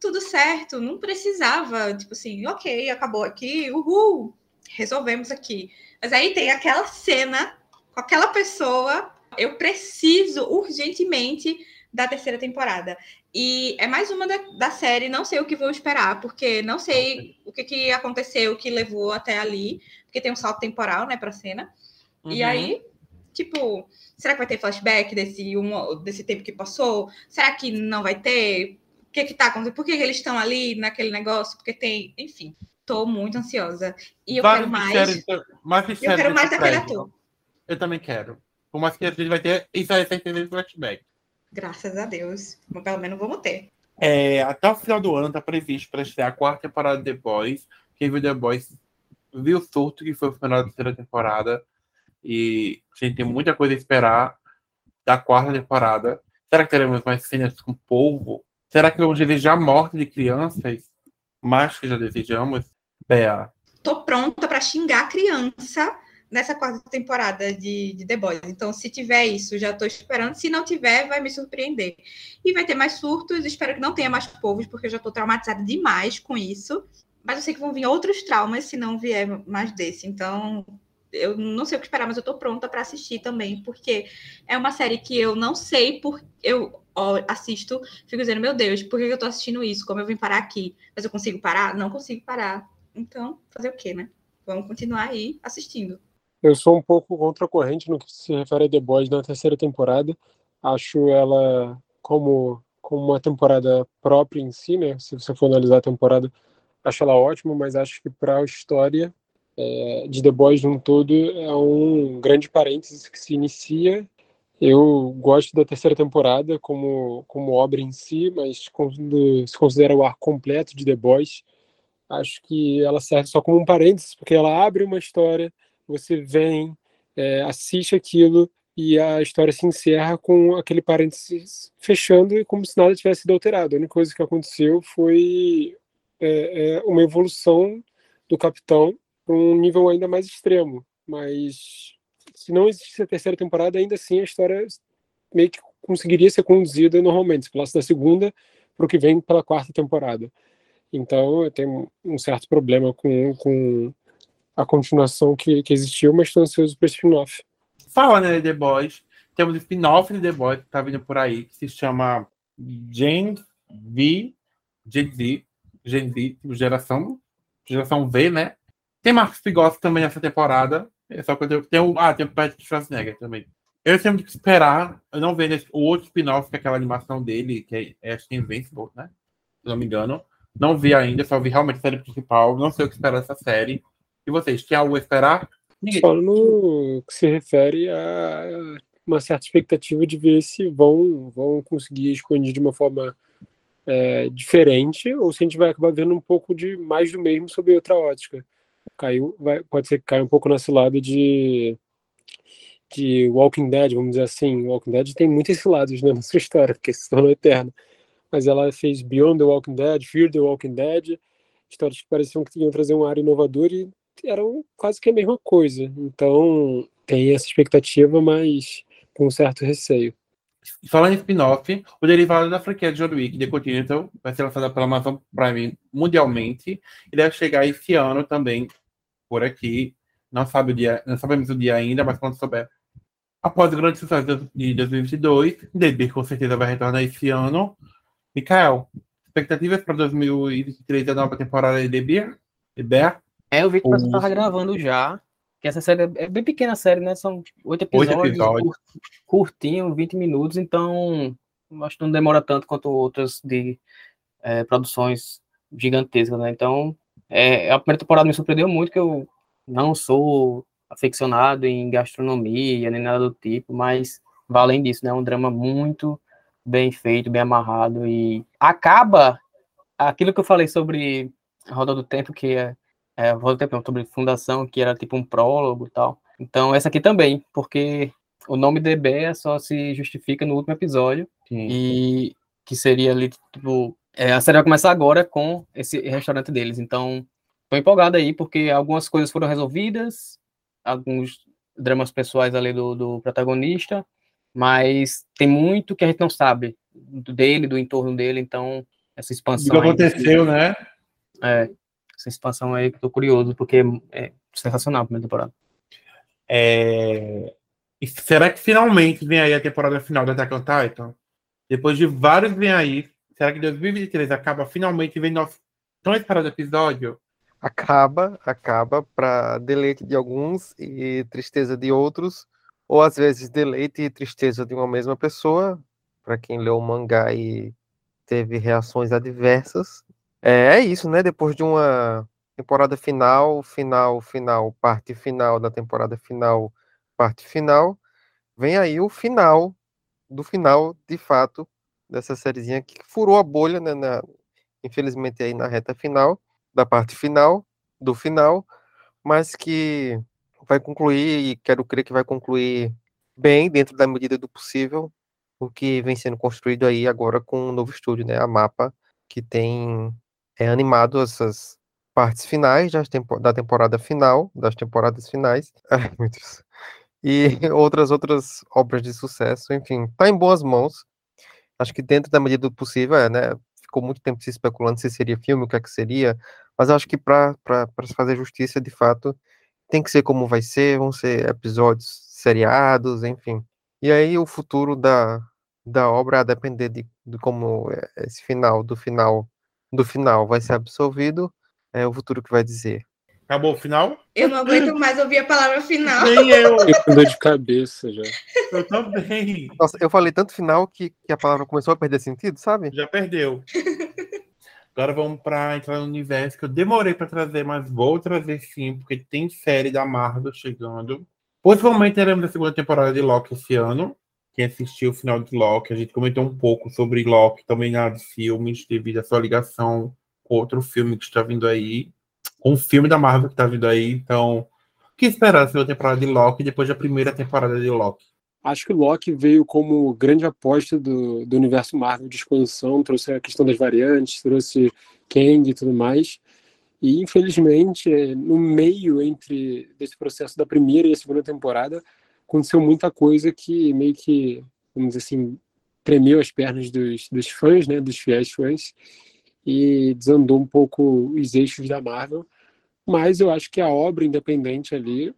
tudo certo, não precisava, tipo assim, ok, acabou aqui, uhul, resolvemos aqui. Mas aí tem aquela cena com aquela pessoa, eu preciso urgentemente da terceira temporada. E é mais uma da, da, série, não sei o que vou esperar, porque não sei o que, que aconteceu que levou até ali, porque tem um salto temporal, né, pra cena. Uhum. E aí, tipo, será que vai ter flashback desse, um, desse tempo que passou? Será que não vai ter? O que que tá acontecendo? Por que, eles estão ali naquele negócio? Porque tem, enfim, tô muito ansiosa. E eu quero mais. Séries, mais eu quero mais daquele ator. Eu também quero. Por mais que a gente vai ter, isso aí certeza de flashback. Graças a Deus. Mas pelo menos vamos ter. É, até o final do ano está previsto para estrear a quarta temporada de The Boys. Quem viu The Boys viu o surto que foi o final da terceira temporada. E a gente tem muita coisa a esperar da quarta temporada. Será que teremos mais cenas com o povo? Será que vamos desejar a morte de crianças? Mais que já desejamos? Bea. Tô pronta para xingar a criança nessa quarta temporada de, de The Boys. Então, se tiver isso, já estou esperando. Se não tiver, vai me surpreender. E vai ter mais surtos. Espero que não tenha mais povos, porque eu já estou traumatizada demais com isso. Mas eu sei que vão vir outros traumas se não vier mais desse. Então, eu não sei o que esperar, mas eu estou pronta para assistir também, porque é uma série que eu não sei por eu assisto, fico dizendo, meu Deus, por que eu estou assistindo isso? Como eu vim parar aqui? Mas eu consigo parar? Não consigo parar. Então, fazer o quê, né? Vamos continuar aí assistindo. Eu sou um pouco contra a corrente no que se refere a The Boys na terceira temporada. Acho ela como, como uma temporada própria em si, né? Se você for analisar a temporada, acho ela ótima, mas acho que para a história é, de The Boys um todo é um grande parênteses que se inicia. Eu gosto da terceira temporada como, como obra em si, mas quando se considera o ar completo de The Boys, acho que ela serve só como um parênteses, porque ela abre uma história você vem, é, assiste aquilo e a história se encerra com aquele parênteses fechando e como se nada tivesse sido alterado. A única coisa que aconteceu foi é, é uma evolução do capitão um nível ainda mais extremo. Mas se não existisse a terceira temporada, ainda assim a história meio que conseguiria ser conduzida normalmente, se falasse da segunda para o que vem pela quarta temporada. Então eu tenho um certo problema com, com a continuação que, que existiu, mas estou ansioso para esse spin-off. Fala, né, The Boys. Temos um spin-off de The Boys que tá vindo por aí, que se chama Gen V, Gen Z, Gen Z, tipo, geração, geração V, né? Tem Marcos Pigossi também nessa temporada. É só que eu tenho, ah, tem o Patrick Schwarzenegger também. Eu sempre que esperar, eu não vejo o outro spin-off, que é aquela animação dele, que é, é acho que é Invincible, né? Se não me engano. Não vi ainda, só vi realmente a série principal. Não sei o que esperar dessa série. E vocês, tem algo a esperar? Ninguém. Só no que se refere a uma certa expectativa de ver se vão, vão conseguir expandir de uma forma é, diferente ou se a gente vai acabar vendo um pouco de mais do mesmo sob outra ótica. Caiu, vai, pode ser que caia um pouco nesse lado de de Walking Dead, vamos dizer assim. Walking Dead tem muitos lados né, <laughs> na sua história, porque se tornou eterna. Mas ela fez Beyond the Walking Dead, Fear the Walking Dead, histórias que pareciam que iam trazer um ar inovador e eram quase que a mesma coisa. Então, tem essa expectativa, mas com um certo receio. Falando em spin-off, o derivado da franquia de John Wick, The Continental, vai ser lançado pela Amazon Prime mundialmente e deve chegar esse ano também por aqui. Não sabe o dia, não sabemos o dia ainda, mas quando souber. Após o grande sucesso de 2022, The com certeza vai retornar esse ano. Mikael, expectativas para 2023 a nova temporada de The Bear? The Bear? É, eu vi que o pessoal estava gravando já. Que essa série é bem pequena a série, né? São oito episódios, oito episódios. curtinho, 20 minutos, então acho que não demora tanto quanto outras de é, produções gigantescas, né? Então, é, a primeira temporada me surpreendeu muito, que eu não sou aficionado em gastronomia, nem nada do tipo, mas além disso, né? É um drama muito bem feito, bem amarrado e acaba aquilo que eu falei sobre a Roda do Tempo, que é é, vou ter sobre fundação, que era tipo um prólogo e tal. Então, essa aqui também, porque o nome DB só se justifica no último episódio, Sim. e que seria ali, tipo, é, a série vai começar agora com esse restaurante deles. Então, tô empolgado aí, porque algumas coisas foram resolvidas, alguns dramas pessoais ali do, do protagonista, mas tem muito que a gente não sabe dele, do entorno dele, então essa expansão. O que aconteceu, né? É, essa expansão aí que eu tô curioso, porque é sensacional a primeira temporada. É... E será que finalmente vem aí a temporada final da Attack on Titan? Depois de vários vem aí, será que 2023 acaba finalmente vem nosso tão esperado episódio? Acaba, acaba para deleite de alguns e tristeza de outros, ou às vezes deleite e tristeza de uma mesma pessoa, para quem leu o mangá e teve reações adversas, é, é isso, né? Depois de uma temporada final, final, final, parte final da temporada final, parte final, vem aí o final do final, de fato, dessa sériezinha que furou a bolha, né? Na, infelizmente aí na reta final, da parte final, do final, mas que vai concluir, e quero crer que vai concluir bem, dentro da medida do possível, o que vem sendo construído aí agora com o novo estúdio, né? A Mapa, que tem é animado essas partes finais da temporada final, das temporadas finais. <laughs> E <laughs> outras outras obras de sucesso, enfim, tá em boas mãos. Acho que dentro da medida do possível, é, né? Ficou muito tempo se especulando se seria filme, o que é que seria, mas acho que para se fazer justiça, de fato, tem que ser como vai ser, vão ser episódios seriados, enfim. E aí o futuro da, da obra a depender de, de como é esse final, do final do final vai ser absolvido, é o futuro que vai dizer. Acabou o final? Eu não aguento mais ouvir a palavra final. Nem eu. Eu dor de cabeça já. Eu também. Nossa, eu falei tanto final que, que a palavra começou a perder sentido, sabe? Já perdeu. Agora vamos para entrar no universo que eu demorei para trazer, mas vou trazer sim, porque tem série da Marvel chegando. Possivelmente teremos a segunda temporada de Loki esse ano quem assistiu o final de Loki, a gente comentou um pouco sobre Loki também na de filmes, devido à sua ligação com outro filme que está vindo aí, com o filme da Marvel que está vindo aí. Então, o que esperar da segunda temporada de Loki depois da primeira temporada de Loki? Acho que Loki veio como grande aposta do, do universo Marvel de expansão, trouxe a questão das variantes, trouxe Kang e tudo mais. E, infelizmente, no meio entre desse processo da primeira e a segunda temporada, aconteceu muita coisa que meio que, vamos dizer assim, tremeu as pernas dos, dos fãs, né, dos fiéis fãs, e desandou um pouco os eixos da Marvel. Mas eu acho que a obra independente ali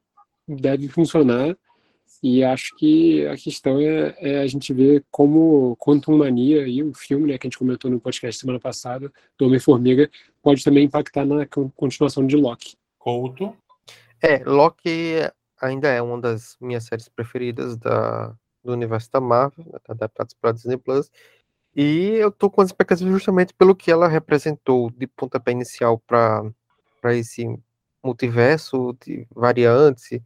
deve funcionar e acho que a questão é, é, a gente ver como Quantum Mania e o filme, né, que a gente comentou no podcast semana passada, do Homem-Formiga, pode também impactar na continuação de Loki. Couto. É, Loki ainda é uma das minhas séries preferidas da, do universo da Marvel, adaptadas para Disney Plus. E eu tô com as expectativas justamente pelo que ela representou de pontapé inicial para esse multiverso de variantes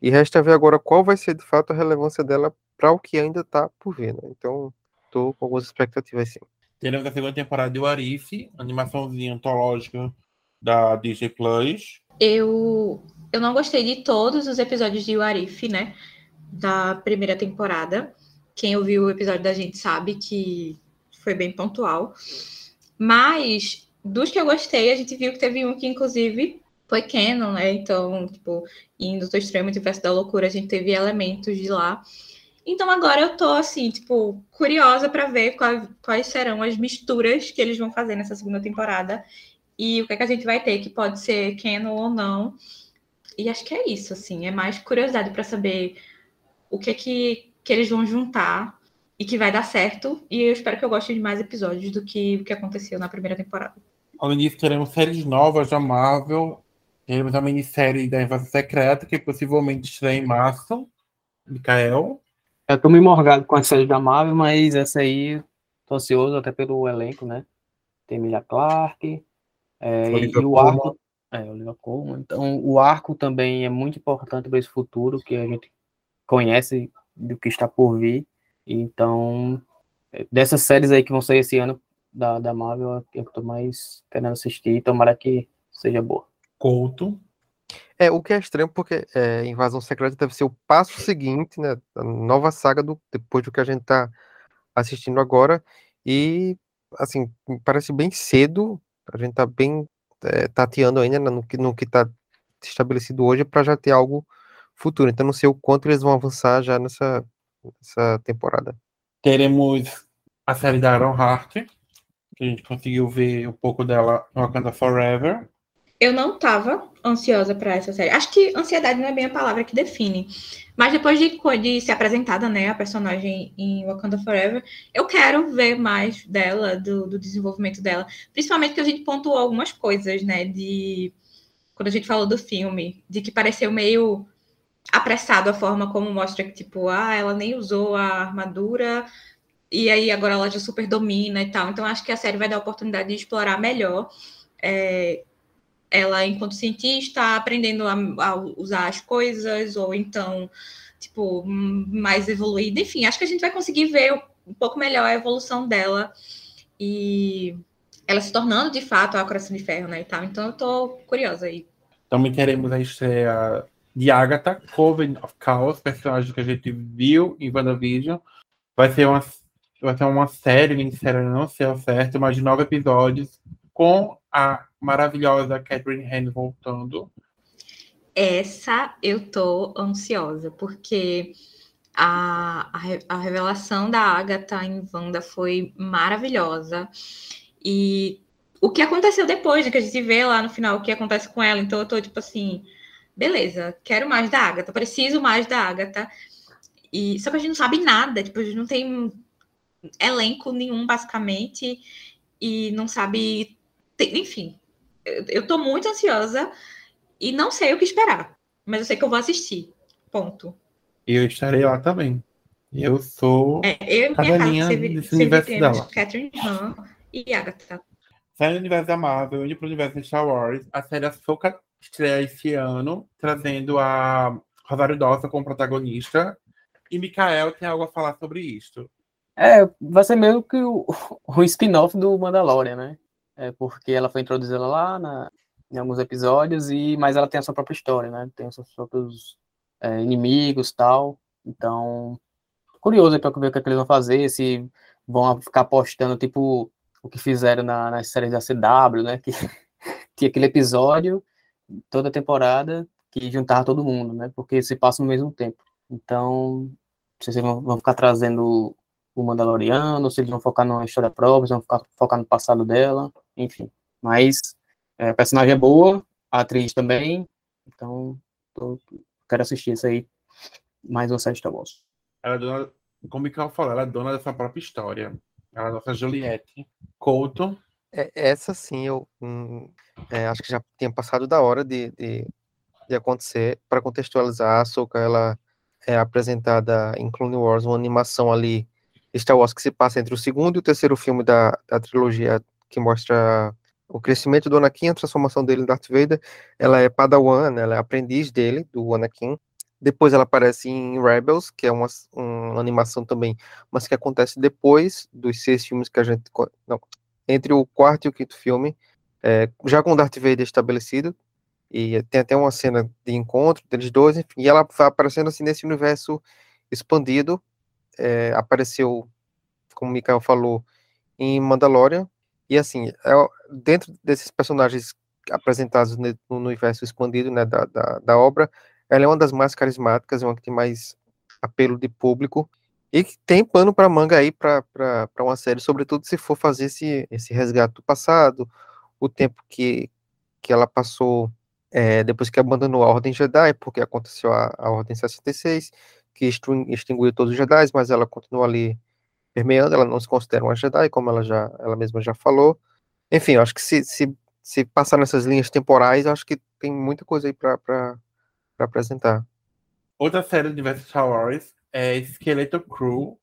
e resta ver agora qual vai ser de fato a relevância dela para o que ainda está por vir. Né? Então, estou com algumas expectativas sim. Teremos a segunda temporada de Warif, animaçãozinha antológica da Disney Plus. Eu, eu não gostei de todos os episódios de Warif, né? Da primeira temporada. Quem ouviu o episódio da gente sabe que foi bem pontual. Mas dos que eu gostei, a gente viu que teve um que, inclusive, foi canon, né? Então, tipo, indo do extremo universo da loucura, a gente teve elementos de lá. Então agora eu tô assim, tipo, curiosa para ver quais, quais serão as misturas que eles vão fazer nessa segunda temporada e o que, é que a gente vai ter, que pode ser canon ou não. E acho que é isso, assim, é mais curiosidade para saber o que é que, que eles vão juntar e que vai dar certo. E eu espero que eu goste de mais episódios do que o que aconteceu na primeira temporada. Além disso, teremos séries novas da Marvel temos a minissérie da Invasão Secreta, que possivelmente estreia em março. Mikael. Eu tô meio morgado com a série da Marvel, mas essa aí tô ansioso até pelo elenco, né? Tem Emilia Clarke, é, e, e, o arco. É. Então, o arco também é muito importante para esse futuro que a gente conhece do que está por vir. Então, é, dessas séries aí que vão sair esse ano da, da Marvel, é eu tô mais querendo assistir. Tomara que seja boa. Couto. É, o que é estranho porque é, Invasão Secreta deve ser o passo seguinte, né? A nova saga do, depois do que a gente tá assistindo agora. E, assim, parece bem cedo. A gente tá bem é, tateando ainda no que, no que tá estabelecido hoje para já ter algo futuro. Então, não sei o quanto eles vão avançar já nessa, nessa temporada. Teremos a série da Aaron Hart, que a gente conseguiu ver um pouco dela no Wakanda Forever eu não estava ansiosa para essa série. Acho que ansiedade não é bem a palavra que define. Mas depois de, de ser apresentada, né, a personagem em Wakanda Forever, eu quero ver mais dela, do, do desenvolvimento dela. Principalmente que a gente pontuou algumas coisas, né, de... Quando a gente falou do filme, de que pareceu meio apressado a forma como mostra que, tipo, ah, ela nem usou a armadura e aí agora ela já super domina e tal. Então, acho que a série vai dar a oportunidade de explorar melhor é, ela, enquanto cientista, aprendendo a, a, usar as coisas, ou então, tipo, mais evoluída. Enfim, acho que a gente vai conseguir ver um pouco melhor a evolução dela e ela se tornando, de fato, a Coração de Ferro, né, e tal. Então, eu tô curiosa aí. Também teremos a estreia de Agatha, Coven of Chaos, personagem que a gente viu em WandaVision. Vai ser uma, vai ser uma série, minissérie, não sei ao certo, mas de nove episódios, com a maravilhosa Catherine Hand voltando. Essa eu tô ansiosa, porque a, a, a revelação da Agatha em Wanda foi maravilhosa. E o que aconteceu depois, né, que a gente vê lá no final o que acontece com ela. Então eu tô tipo assim, beleza, quero mais da Agatha, preciso mais da Agatha. E só que a gente não sabe nada, tipo, a gente não tem elenco nenhum basicamente e não sabe enfim, eu tô muito ansiosa e não sei o que esperar, mas eu sei que eu vou assistir. Ponto. Eu estarei lá também. Eu sou é, eu a cadelinha desse universo dela. Catherine Han e Agatha. Saindo do universo da Marvel, indo pro universo de Star Wars, a série Ahsoka estreia esse ano, trazendo a Rosário Dawson como protagonista. E Mikael tem algo a falar sobre isto. É, vai ser meio que o, <laughs> o spin-off do Mandalorian, né? É, porque ela foi introduzida lá na, em alguns episódios, e mas ela tem a sua própria história, né? Tem os seus próprios é, inimigos tal. Então, curioso para ver o que, é que, eles vão fazer, se vão ficar apostando, tipo, o que fizeram na, nas séries da CW, né? Que, <laughs> tinha aquele episódio toda temporada que juntava todo mundo, né? Porque se passa no mesmo tempo. Então, não sei se vão, vão ficar trazendo o Mandaloriano, se eles vão focar numa história própria, se vão focar no passado dela, enfim. Mas é, a personagem é boa, a atriz também, então tô, quero assistir isso aí, mais uma série Star Wars. Ela é dona, como o Mikael falou, ela é dona dessa própria história. Ela é a nossa Juliette. Couto. É, essa sim, eu hum, é, acho que já tinha passado da hora de, de, de acontecer. Para contextualizar, a Soka, ela é apresentada em Clone Wars, uma animação ali, Star Wars, que se passa entre o segundo e o terceiro filme da, da trilogia, que mostra o crescimento do Anakin, a transformação dele em Darth Vader. Ela é Padawan, ela é aprendiz dele, do Anakin. Depois ela aparece em Rebels, que é uma, uma animação também, mas que acontece depois dos seis filmes que a gente. Não, entre o quarto e o quinto filme, é, já com Darth Vader estabelecido, e tem até uma cena de encontro deles dois, enfim, e ela vai aparecendo assim nesse universo expandido. É, apareceu, como o Mikael falou, em Mandalorian, e assim, é, dentro desses personagens apresentados no, universo expandido né, da, da, da, obra, ela é uma das mais carismáticas, é uma que tem mais apelo de público, e que tem pano para manga aí para uma série, sobretudo se for fazer esse, esse resgate do passado, o tempo que, que ela passou é, depois que abandonou a Ordem Jedi, porque aconteceu a, a Ordem 66, que extinguiu todos os Jedi, mas ela continua ali permeando, ela não se considera uma Jedi, como ela já ela mesma já falou. Enfim, eu acho que se, se, se passar nessas linhas temporais, acho que tem muita coisa aí para apresentar. Outra série do universo Star Wars é Skeleton Crew.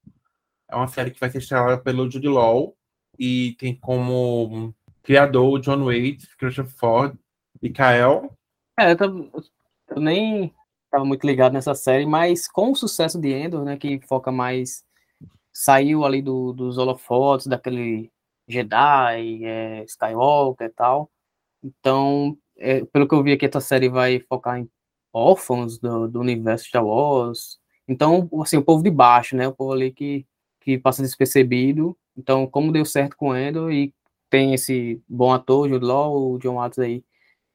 É uma série que vai ser estrelada pelo Jude Law e tem como criador John Waits, Christopher Ford e Kael. É, eu, eu nem estava muito ligado nessa série, mas com o sucesso de Endor, né, que foca mais saiu ali do, dos holofotes, daquele Jedi, é, Skywalker e tal. Então, é, pelo que eu vi aqui, essa série vai focar em órfãos do, do universo Star Wars. Então, assim, o povo de baixo, né? O povo ali que, que passa despercebido. Então, como deu certo com Endor e tem esse bom ator, Jude Law, o John Watts aí,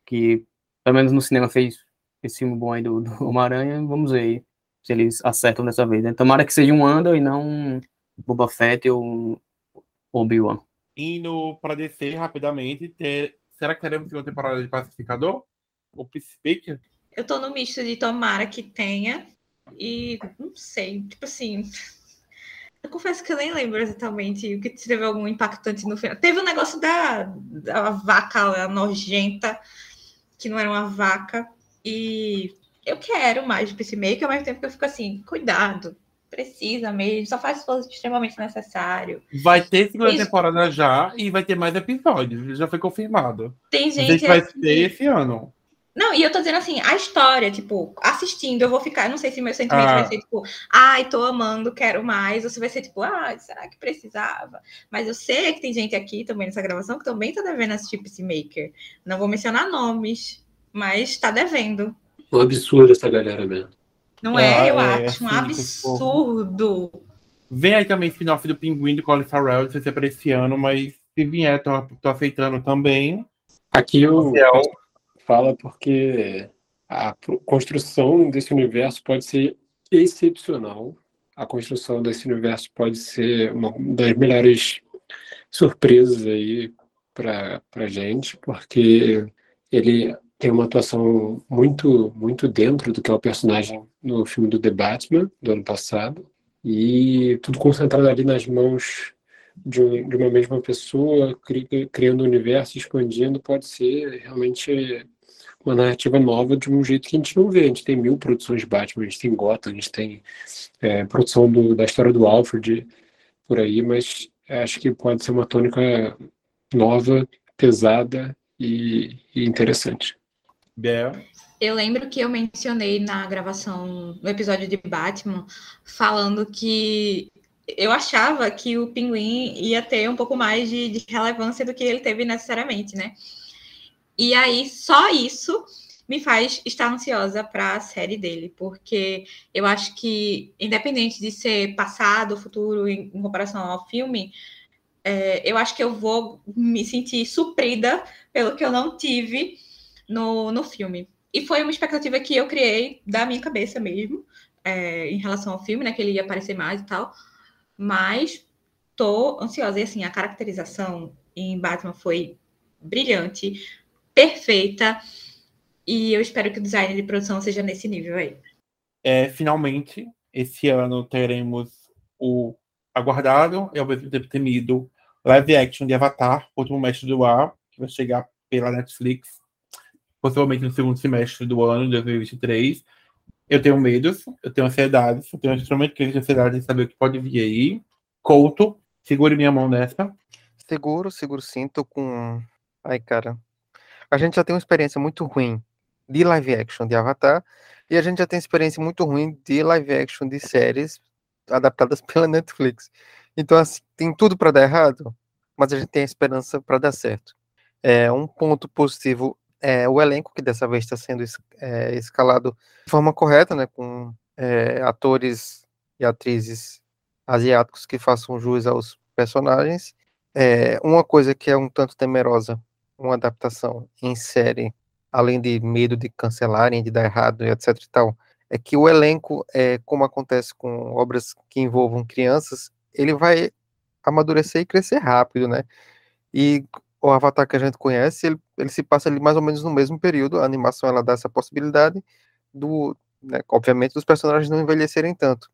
que pelo menos no cinema fez esse filme bom aí do, do Homem-Aranha, vamos ver se eles acertam dessa vez. Né? Tomara que seja um Andor e não um Boba Fett ou um Obi-Wan. Indo para descer rapidamente, ter... será que teremos uma temporada de Pacificador? Ou Peacemaker? Eu tô no misto de tomara que tenha e não sei, tipo assim. Eu confesso que eu nem lembro exatamente o que teve algum impactante no final. Teve o um negócio da, da vaca nojenta, que não era uma vaca, e eu quero mais de Peacemaker, ao mesmo tempo que eu fico assim, cuidado, precisa mesmo, só faz esforço extremamente necessário. Vai ter segunda Isso. temporada já e vai ter mais episódios, já foi confirmado. Tem gente. A gente vai assim, ter esse ano. Não, e eu tô dizendo assim, a história, tipo, assistindo, eu vou ficar, não sei se meu sentimento ah. vai ser tipo, ai, tô amando, quero mais, ou se vai ser tipo, ah, será que precisava? Mas eu sei que tem gente aqui também nessa gravação que também tá devendo assistir Peacemaker. Não vou mencionar nomes, mas tá devendo. Um absurdo essa galera mesmo. Não é, é eu é, acho. um absurdo. Vem aí também spin-off do Pinguim do Colin Farrell, não sei se é para esse ano, mas se vier, tô, tô aceitando também. Aqui eu fala porque a construção desse universo pode ser excepcional. A construção desse universo pode ser uma das melhores surpresas aí para a gente, porque ele tem uma atuação muito muito dentro do que é o personagem no filme do The Batman do ano passado e tudo concentrado ali nas mãos de, um, de uma mesma pessoa cri, criando o um universo expandindo pode ser realmente uma narrativa nova de um jeito que a gente não vê. A gente tem mil produções de Batman a gente tem Gotham a gente tem é, produção do, da história do Alfred por aí mas acho que pode ser uma tônica nova pesada e, e interessante Eu lembro que eu mencionei na gravação no episódio de Batman, falando que eu achava que o Pinguim ia ter um pouco mais de, de relevância do que ele teve necessariamente, né? E aí, só isso me faz estar ansiosa para a série dele, porque eu acho que, independente de ser passado, futuro, em, em comparação ao filme, é, eu acho que eu vou me sentir suprida pelo que eu não tive no, no filme. E foi uma expectativa que eu criei da minha cabeça mesmo, é, em relação ao filme, né? Que ele ia aparecer mais e tal. Mas tô ansiosa. E assim, a caracterização em Batman foi brilhante, perfeita. E eu espero que o design de produção seja nesse nível aí. É, finalmente, esse ano teremos o aguardado e ao mesmo tempo temido live action de Avatar, Último Mestre do Ar, que vai chegar pela Netflix, possivelmente no segundo semestre do ano, de 2023. Eu tenho medos, eu tenho ansiedade, eu tenho extremamente crise de ansiedade de saber o que pode vir aí. Couto, segure minha mão nessa. Seguro, seguro sim, tô com. Ai, cara. A gente já tem uma experiência muito ruim de live action de Avatar, e a gente já tem experiência muito ruim de live action de séries adaptadas <laughs> pela Netflix. Então, assim, tem tudo para dar errado, mas a gente tem a esperança para dar certo. É, um ponto positivo é o elenco, que dessa vez está sendo é, escalado de forma correta, né, com é, atores e atrizes asiáticos que façam jus aos personagens. É, uma coisa que é um tanto temerosa, uma adaptação em série, além de medo de cancelarem, de dar errado etc e tal, é que o elenco, é, como acontece com obras que envolvam crianças, ele vai amadurecer e crescer rápido, né? E o Avatar que a gente conhece, ele, ele se passa ali mais ou menos no mesmo período, a animação ela dá essa possibilidade do, né, obviamente, dos personagens não envelhecerem tanto.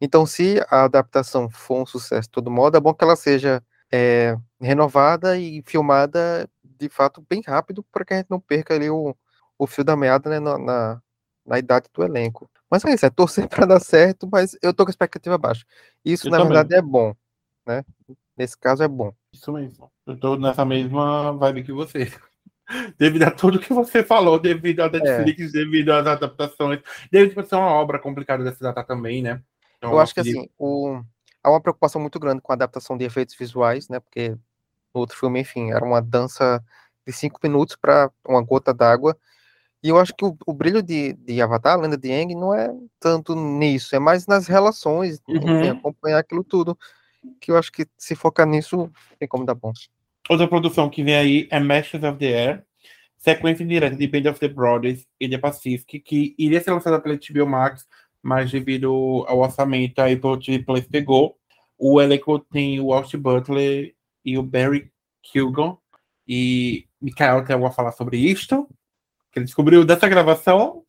Então, se a adaptação for um sucesso de todo modo, é bom que ela seja é, renovada e filmada de fato bem rápido, para que a gente não perca ali o, o fio da meada né, na, na, na idade do elenco. Mas é isso, é torcer <laughs> para dar certo, mas eu tô com a expectativa baixa. Isso, eu na também. verdade, é bom, né? Nesse caso é bom. Isso mesmo. Eu tô nessa mesma vibe que você. <laughs> devido a tudo que você falou, devido à Netflix, é. devido às adaptações, devido a ser uma obra complicada dessa data também, né? Então, eu acho que assim, o... há uma preocupação muito grande com a adaptação de efeitos visuais, né? Porque no outro filme, enfim, era uma dança de cinco minutos para uma gota d'água. E eu acho que o, o brilho de, de Avatar, a Lenda de Aang, não é tanto nisso, é mais nas relações, uhum. enfim, acompanhar aquilo tudo. Que eu acho que se focar nisso, tem como dar bom. Outra produção que vem aí é Masters of the Air, sequência direta de Band of the Brothers e The Pacific, que iria ser lançada pela HBO Max, mas devido ao orçamento, a Apple Plus pegou. O elenco tem o Walt Butler e o Barry Kilgon. E Mikael tem algo a falar sobre isto? Que ele descobriu dessa gravação?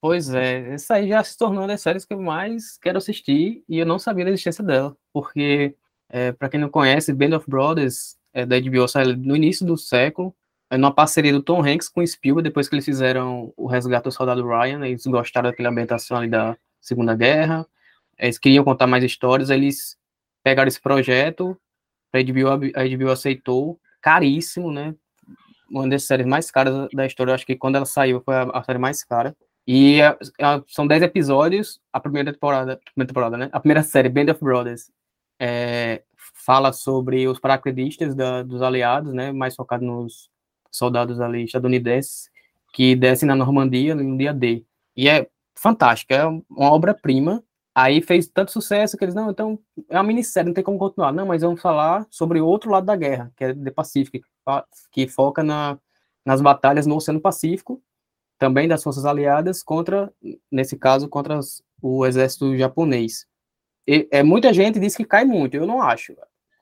Pois é, essa aí já se tornou uma das séries que eu mais quero assistir e eu não sabia da existência dela, porque, é, para quem não conhece, Band of Brothers é, da HBO saiu no início do século, é numa parceria do Tom Hanks com Spielberg, depois que eles fizeram o Resgate do Soldado Ryan, eles gostaram daquela ambientação ali da Segunda Guerra, eles queriam contar mais histórias, eles pegaram esse projeto, a HBO, a HBO aceitou, caríssimo, né? Uma das séries mais caras da história, acho que quando ela saiu foi a, série mais cara. E a, a, são 10 episódios, a primeira temporada, primeira temporada, né? A primeira série, Band of Brothers, é, fala sobre os paraquedistas da, dos aliados, né? Mais focado nos soldados ali estadunidenses que descem na Normandia no dia D. E é fantástico, é uma obra-prima. Aí fez tanto sucesso que eles, não, então é uma minissérie, não tem como continuar. Não, mas vamos falar sobre outro lado da guerra, que é The Pacific, que foca na, nas batalhas no Oceano Pacífico, também das forças aliadas contra, nesse caso, contra o exército japonês. E, é, muita gente diz que cai muito, eu não acho.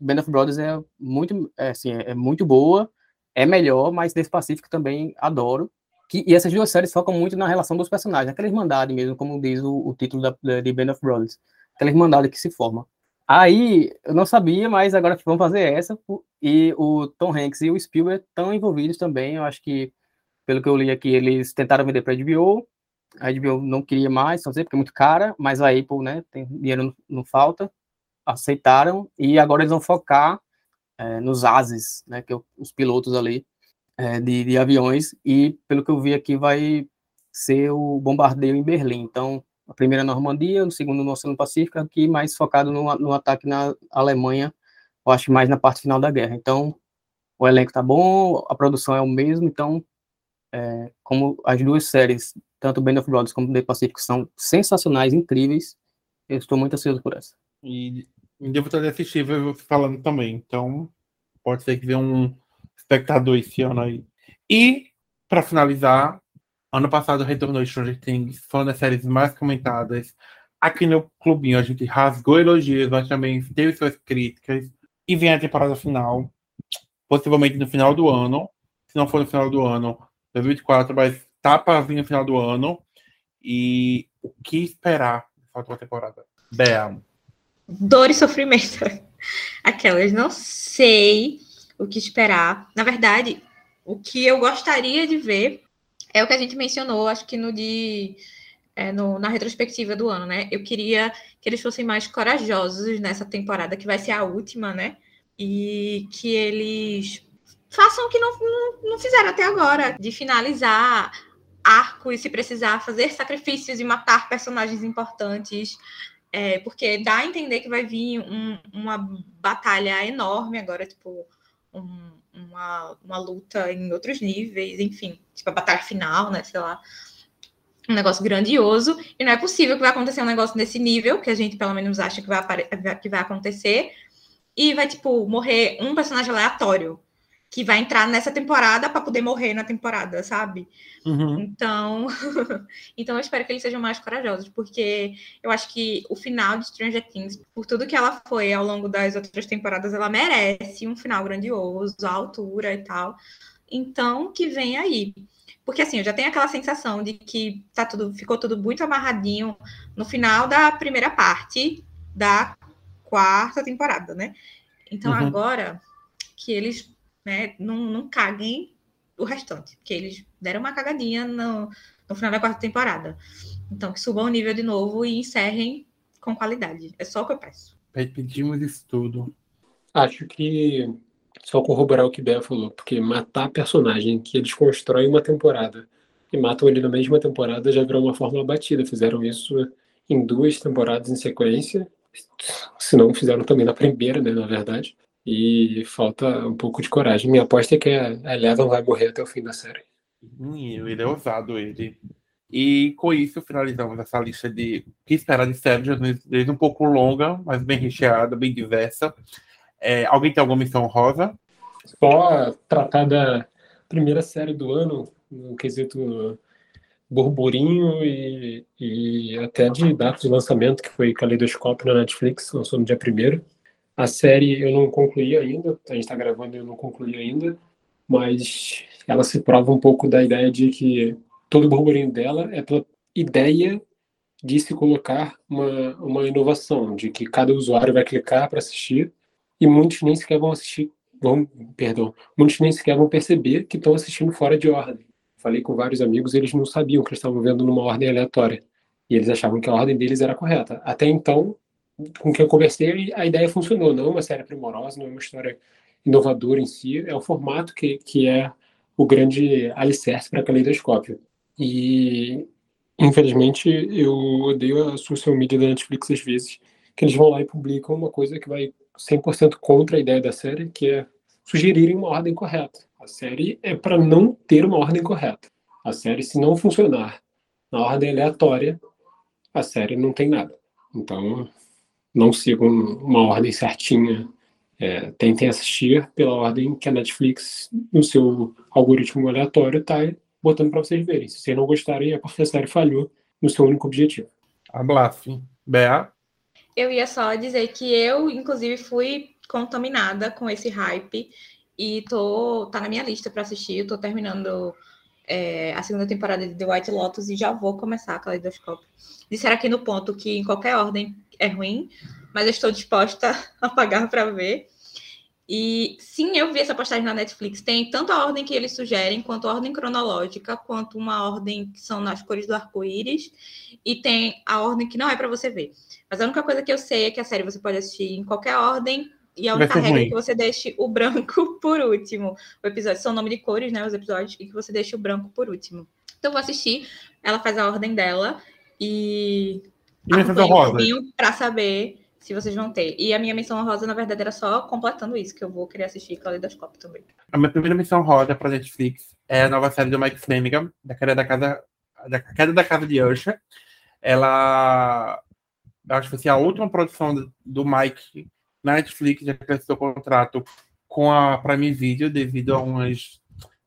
Band of Brothers é muito, é, assim, é, é muito boa, é melhor, mas desse Pacífico também adoro. Que, e essas duas séries focam muito na relação dos personagens, aquela irmandade mesmo, como diz o, o título da, de Band of Brothers, aquela irmandade que se forma. Aí, eu não sabia, mas agora vamos fazer essa, e o Tom Hanks e o Spielberg estão envolvidos também, eu acho que, pelo que eu li aqui, eles tentaram vender para a HBO, a HBO não queria mais fazer, porque é muito cara, mas a Apple, né, tem dinheiro não, não falta, aceitaram, e agora eles vão focar é, nos ases, né, que é os pilotos ali é, de, de, aviões, e pelo que eu vi aqui vai ser o bombardeio em Berlim. Então, a primeira Normandia, o segundo no Oceano Pacífico, aqui mais focado no, no ataque na Alemanha, eu acho mais na parte final da guerra. Então, o elenco tá bom, a produção é o mesmo, então, é, como as duas séries, tanto Band of Brothers como The Pacific, são sensacionais, incríveis, eu estou muito ansioso por essa. E Devo assistido você falando também. Então, pode ser que venha um espectador esse ano aí. E, para finalizar, ano passado retornou Stranger Things, foi uma das séries mais comentadas. Aqui no clubinho a gente rasgou elogios, mas também teve suas críticas. E vem a temporada final, possivelmente no final do ano. Se não for no final do ano, 2024, mas tá para vir no final do ano. E o que esperar dessa última temporada? Bea. Dor e sofrimento. <laughs> Aquelas, não sei o que esperar. Na verdade, o que eu gostaria de ver é o que a gente mencionou, acho que no de é, no, na retrospectiva do ano, né? Eu queria que eles fossem mais corajosos nessa temporada, que vai ser a última, né? E que eles façam o que não, não, não fizeram até agora, de finalizar arco e se precisar fazer sacrifícios e matar personagens importantes, é, porque dá a entender que vai vir um, uma batalha enorme agora, tipo, um, uma, uma luta em outros níveis, enfim, tipo a batalha final, né, sei lá, um negócio grandioso, e não é possível que vai acontecer um negócio nesse nível, que a gente pelo menos acha que vai, que vai acontecer, e vai, tipo, morrer um personagem aleatório, que vai entrar nessa temporada para poder morrer na temporada, sabe? Uhum. Então, <laughs> então eu espero que eles sejam mais corajosos, porque eu acho que o final de Stranger Things, por tudo que ela foi ao longo das outras temporadas, ela merece um final grandioso, a altura e tal. Então, que vem aí. Porque assim, eu já tenho aquela sensação de que tá tudo, ficou tudo muito amarradinho no final da primeira parte da quarta temporada, né? Então Uhum. agora que eles né, não, não caguem o restante, porque eles deram uma cagadinha no, no final da quarta temporada. Então, que subam o nível de novo e encerrem com qualidade. É só o que eu peço. Pedimos isso tudo. Acho que só corroborar o que Bea falou, porque matar personagem que eles constroem uma temporada e matam ele na mesma temporada já virou uma fórmula batida. Fizeram isso em duas temporadas em sequência, se não fizeram também na primeira, né, na verdade. E falta um pouco de coragem. Minha aposta é que a Eleven vai morrer até o fim da série. Ele é ousado, ele. E com isso finalizamos essa lista de que esperar de séries, desde um pouco longa, mas bem recheada, bem diversa. É, alguém tem alguma missão rosa? Só tratar da primeira série do ano, no quesito burburinho e, e até de data de lançamento, que foi Caleidoscópio na Netflix, lançou no dia 1 A série eu não concluí ainda, a gente está gravando e eu não concluí ainda, mas ela se prova um pouco da ideia de que todo o burburinho dela é pela ideia de se colocar uma, uma inovação, de que cada usuário vai clicar para assistir e muitos nem sequer vão assistir, vão, perdão, muitos nem sequer vão perceber que estão assistindo fora de ordem. Falei com vários amigos, eles não sabiam que eles estavam vendo numa ordem aleatória. E eles achavam que a ordem deles era correta. Até então, com quem eu conversei, a ideia funcionou. Não é uma série primorosa, não é uma história inovadora em si, é o formato que, que é o grande alicerce para Caleidoscópio. E, infelizmente, eu odeio a social media da Netflix às vezes, que eles vão lá e publicam uma coisa que vai 100% contra a ideia da série, que é sugerirem uma ordem correta. A série é para não ter uma ordem correta. A série, se não funcionar na ordem aleatória, a série não tem nada. Então, não sigam uma ordem certinha. É, tentem assistir pela ordem que a Netflix, no seu algoritmo aleatório, está botando para vocês verem. Se vocês não gostarem, é porque a série falhou no seu único objetivo. A Blaf. Bea? Eu ia só dizer que eu, inclusive, fui contaminada com esse hype e tô tá na minha lista para assistir. Eu tô terminando é, a segunda temporada de The White Lotus e já vou começar a Kaleidoscópio. Disseram aqui no ponto que em qualquer ordem é ruim, mas eu estou disposta <laughs> a pagar para ver. E sim, eu vi essa postagem na Netflix. Tem tanto a ordem que eles sugerem, quanto a ordem cronológica, quanto uma ordem que são nas cores do arco-íris, e tem a ordem que não é para você ver. Mas a única coisa que eu sei é que a série você pode assistir em qualquer ordem, e a única regra é que você deixe o branco <laughs> por último. O episódio são nome de cores, né? Os episódios, e que você deixe o branco por último. Então eu vou assistir, ela faz a ordem dela e. E menção rosa? Para saber se vocês vão ter. E a minha missão rosa, na verdade, era só completando isso, que eu vou querer assistir Caleidoscópio também. A minha primeira missão rosa para Netflix é a nova série do Mike Flanagan, da queda da casa, da queda da casa de Usher. Ela acho que ser a última produção do, Mike na Netflix, já que seu contrato com a Prime Video devido a umas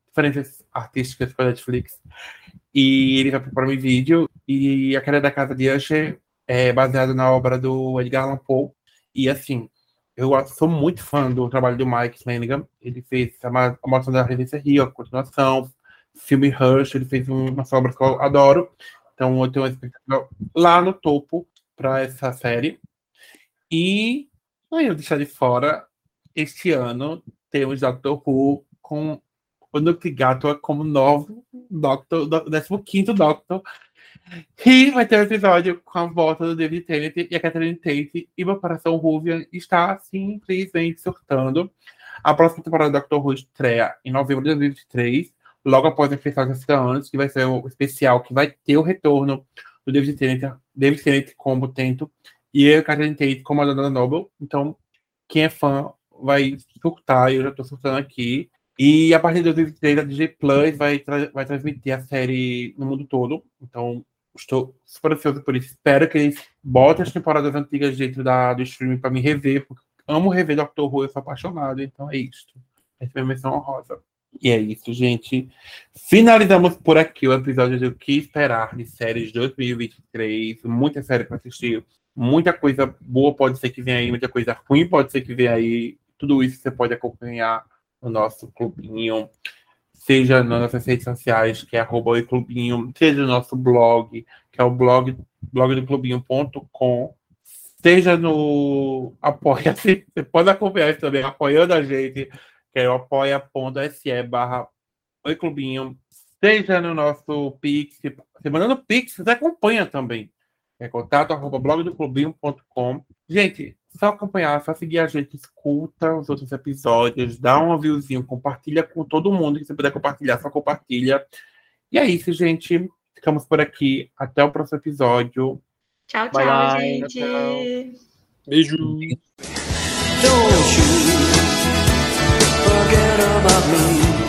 diferenças artísticas com a Netflix. E ele vai para o Prime Video. E A Queda da Casa de Usher é baseado na obra do Edgar Allan Poe. E assim, eu sou muito fã do trabalho do Mike Flanagan. Ele fez a Morte da Revista Rio, a continuação, filme Rush, ele fez uma obra que eu adoro. Então eu tenho uma expectativa lá no topo para essa série. E aí eu deixar de fora, este ano temos Doctor Who com o Nuke Gato como novo Doctor, 15 Doctor. E vai ter um episódio com a volta do David Tennant e a Catherine Tate. E meu coração Ruvian está simplesmente surtando. A próxima temporada do Doctor Who estreia em novembro de 2023 logo após a festival de anos, que vai ser o especial que vai ter o retorno do David Tennant, David Tennant como Tento e eu, Catherine Tate, como a Dona Noble. Então, quem é fã vai surtar, eu já estou surtando aqui. E a partir de 2023, a DJ Plus vai, tra vai transmitir a série no mundo todo. Então, estou super ansioso por isso. Espero que eles botem as temporadas antigas dentro da, do streaming para me rever, porque amo rever Doctor Who, eu sou apaixonado. Então, é isso. Essa é a minha menção honrosa. E é isso, gente. Finalizamos por aqui o episódio do Que Esperar de séries 2023. Muita série para assistir. Muita coisa boa pode ser que venha aí, muita coisa ruim pode ser que venha aí. Tudo isso você pode acompanhar no nosso clubinho, seja nas nossas redes sociais, que é arroba clubinho, seja no nosso blog, que é o blog, blog do clubinho.com, seja no Apoia-se, <laughs> você pode acompanhar também, apoiando a gente que é o apoia.se barra Oi Clubinho. Seja no nosso Pix, se mandando Pix, você acompanha também. É contato arroba blogdoclubinho.com. Gente, só acompanhar, só seguir a gente, escuta os outros episódios, dá um viewzinho, compartilha com todo mundo que você puder compartilhar, só compartilha. E é isso, gente. Ficamos por aqui. Até o próximo episódio. Tchau, tchau, bye, gente. Tchau. Beijo. forget about me.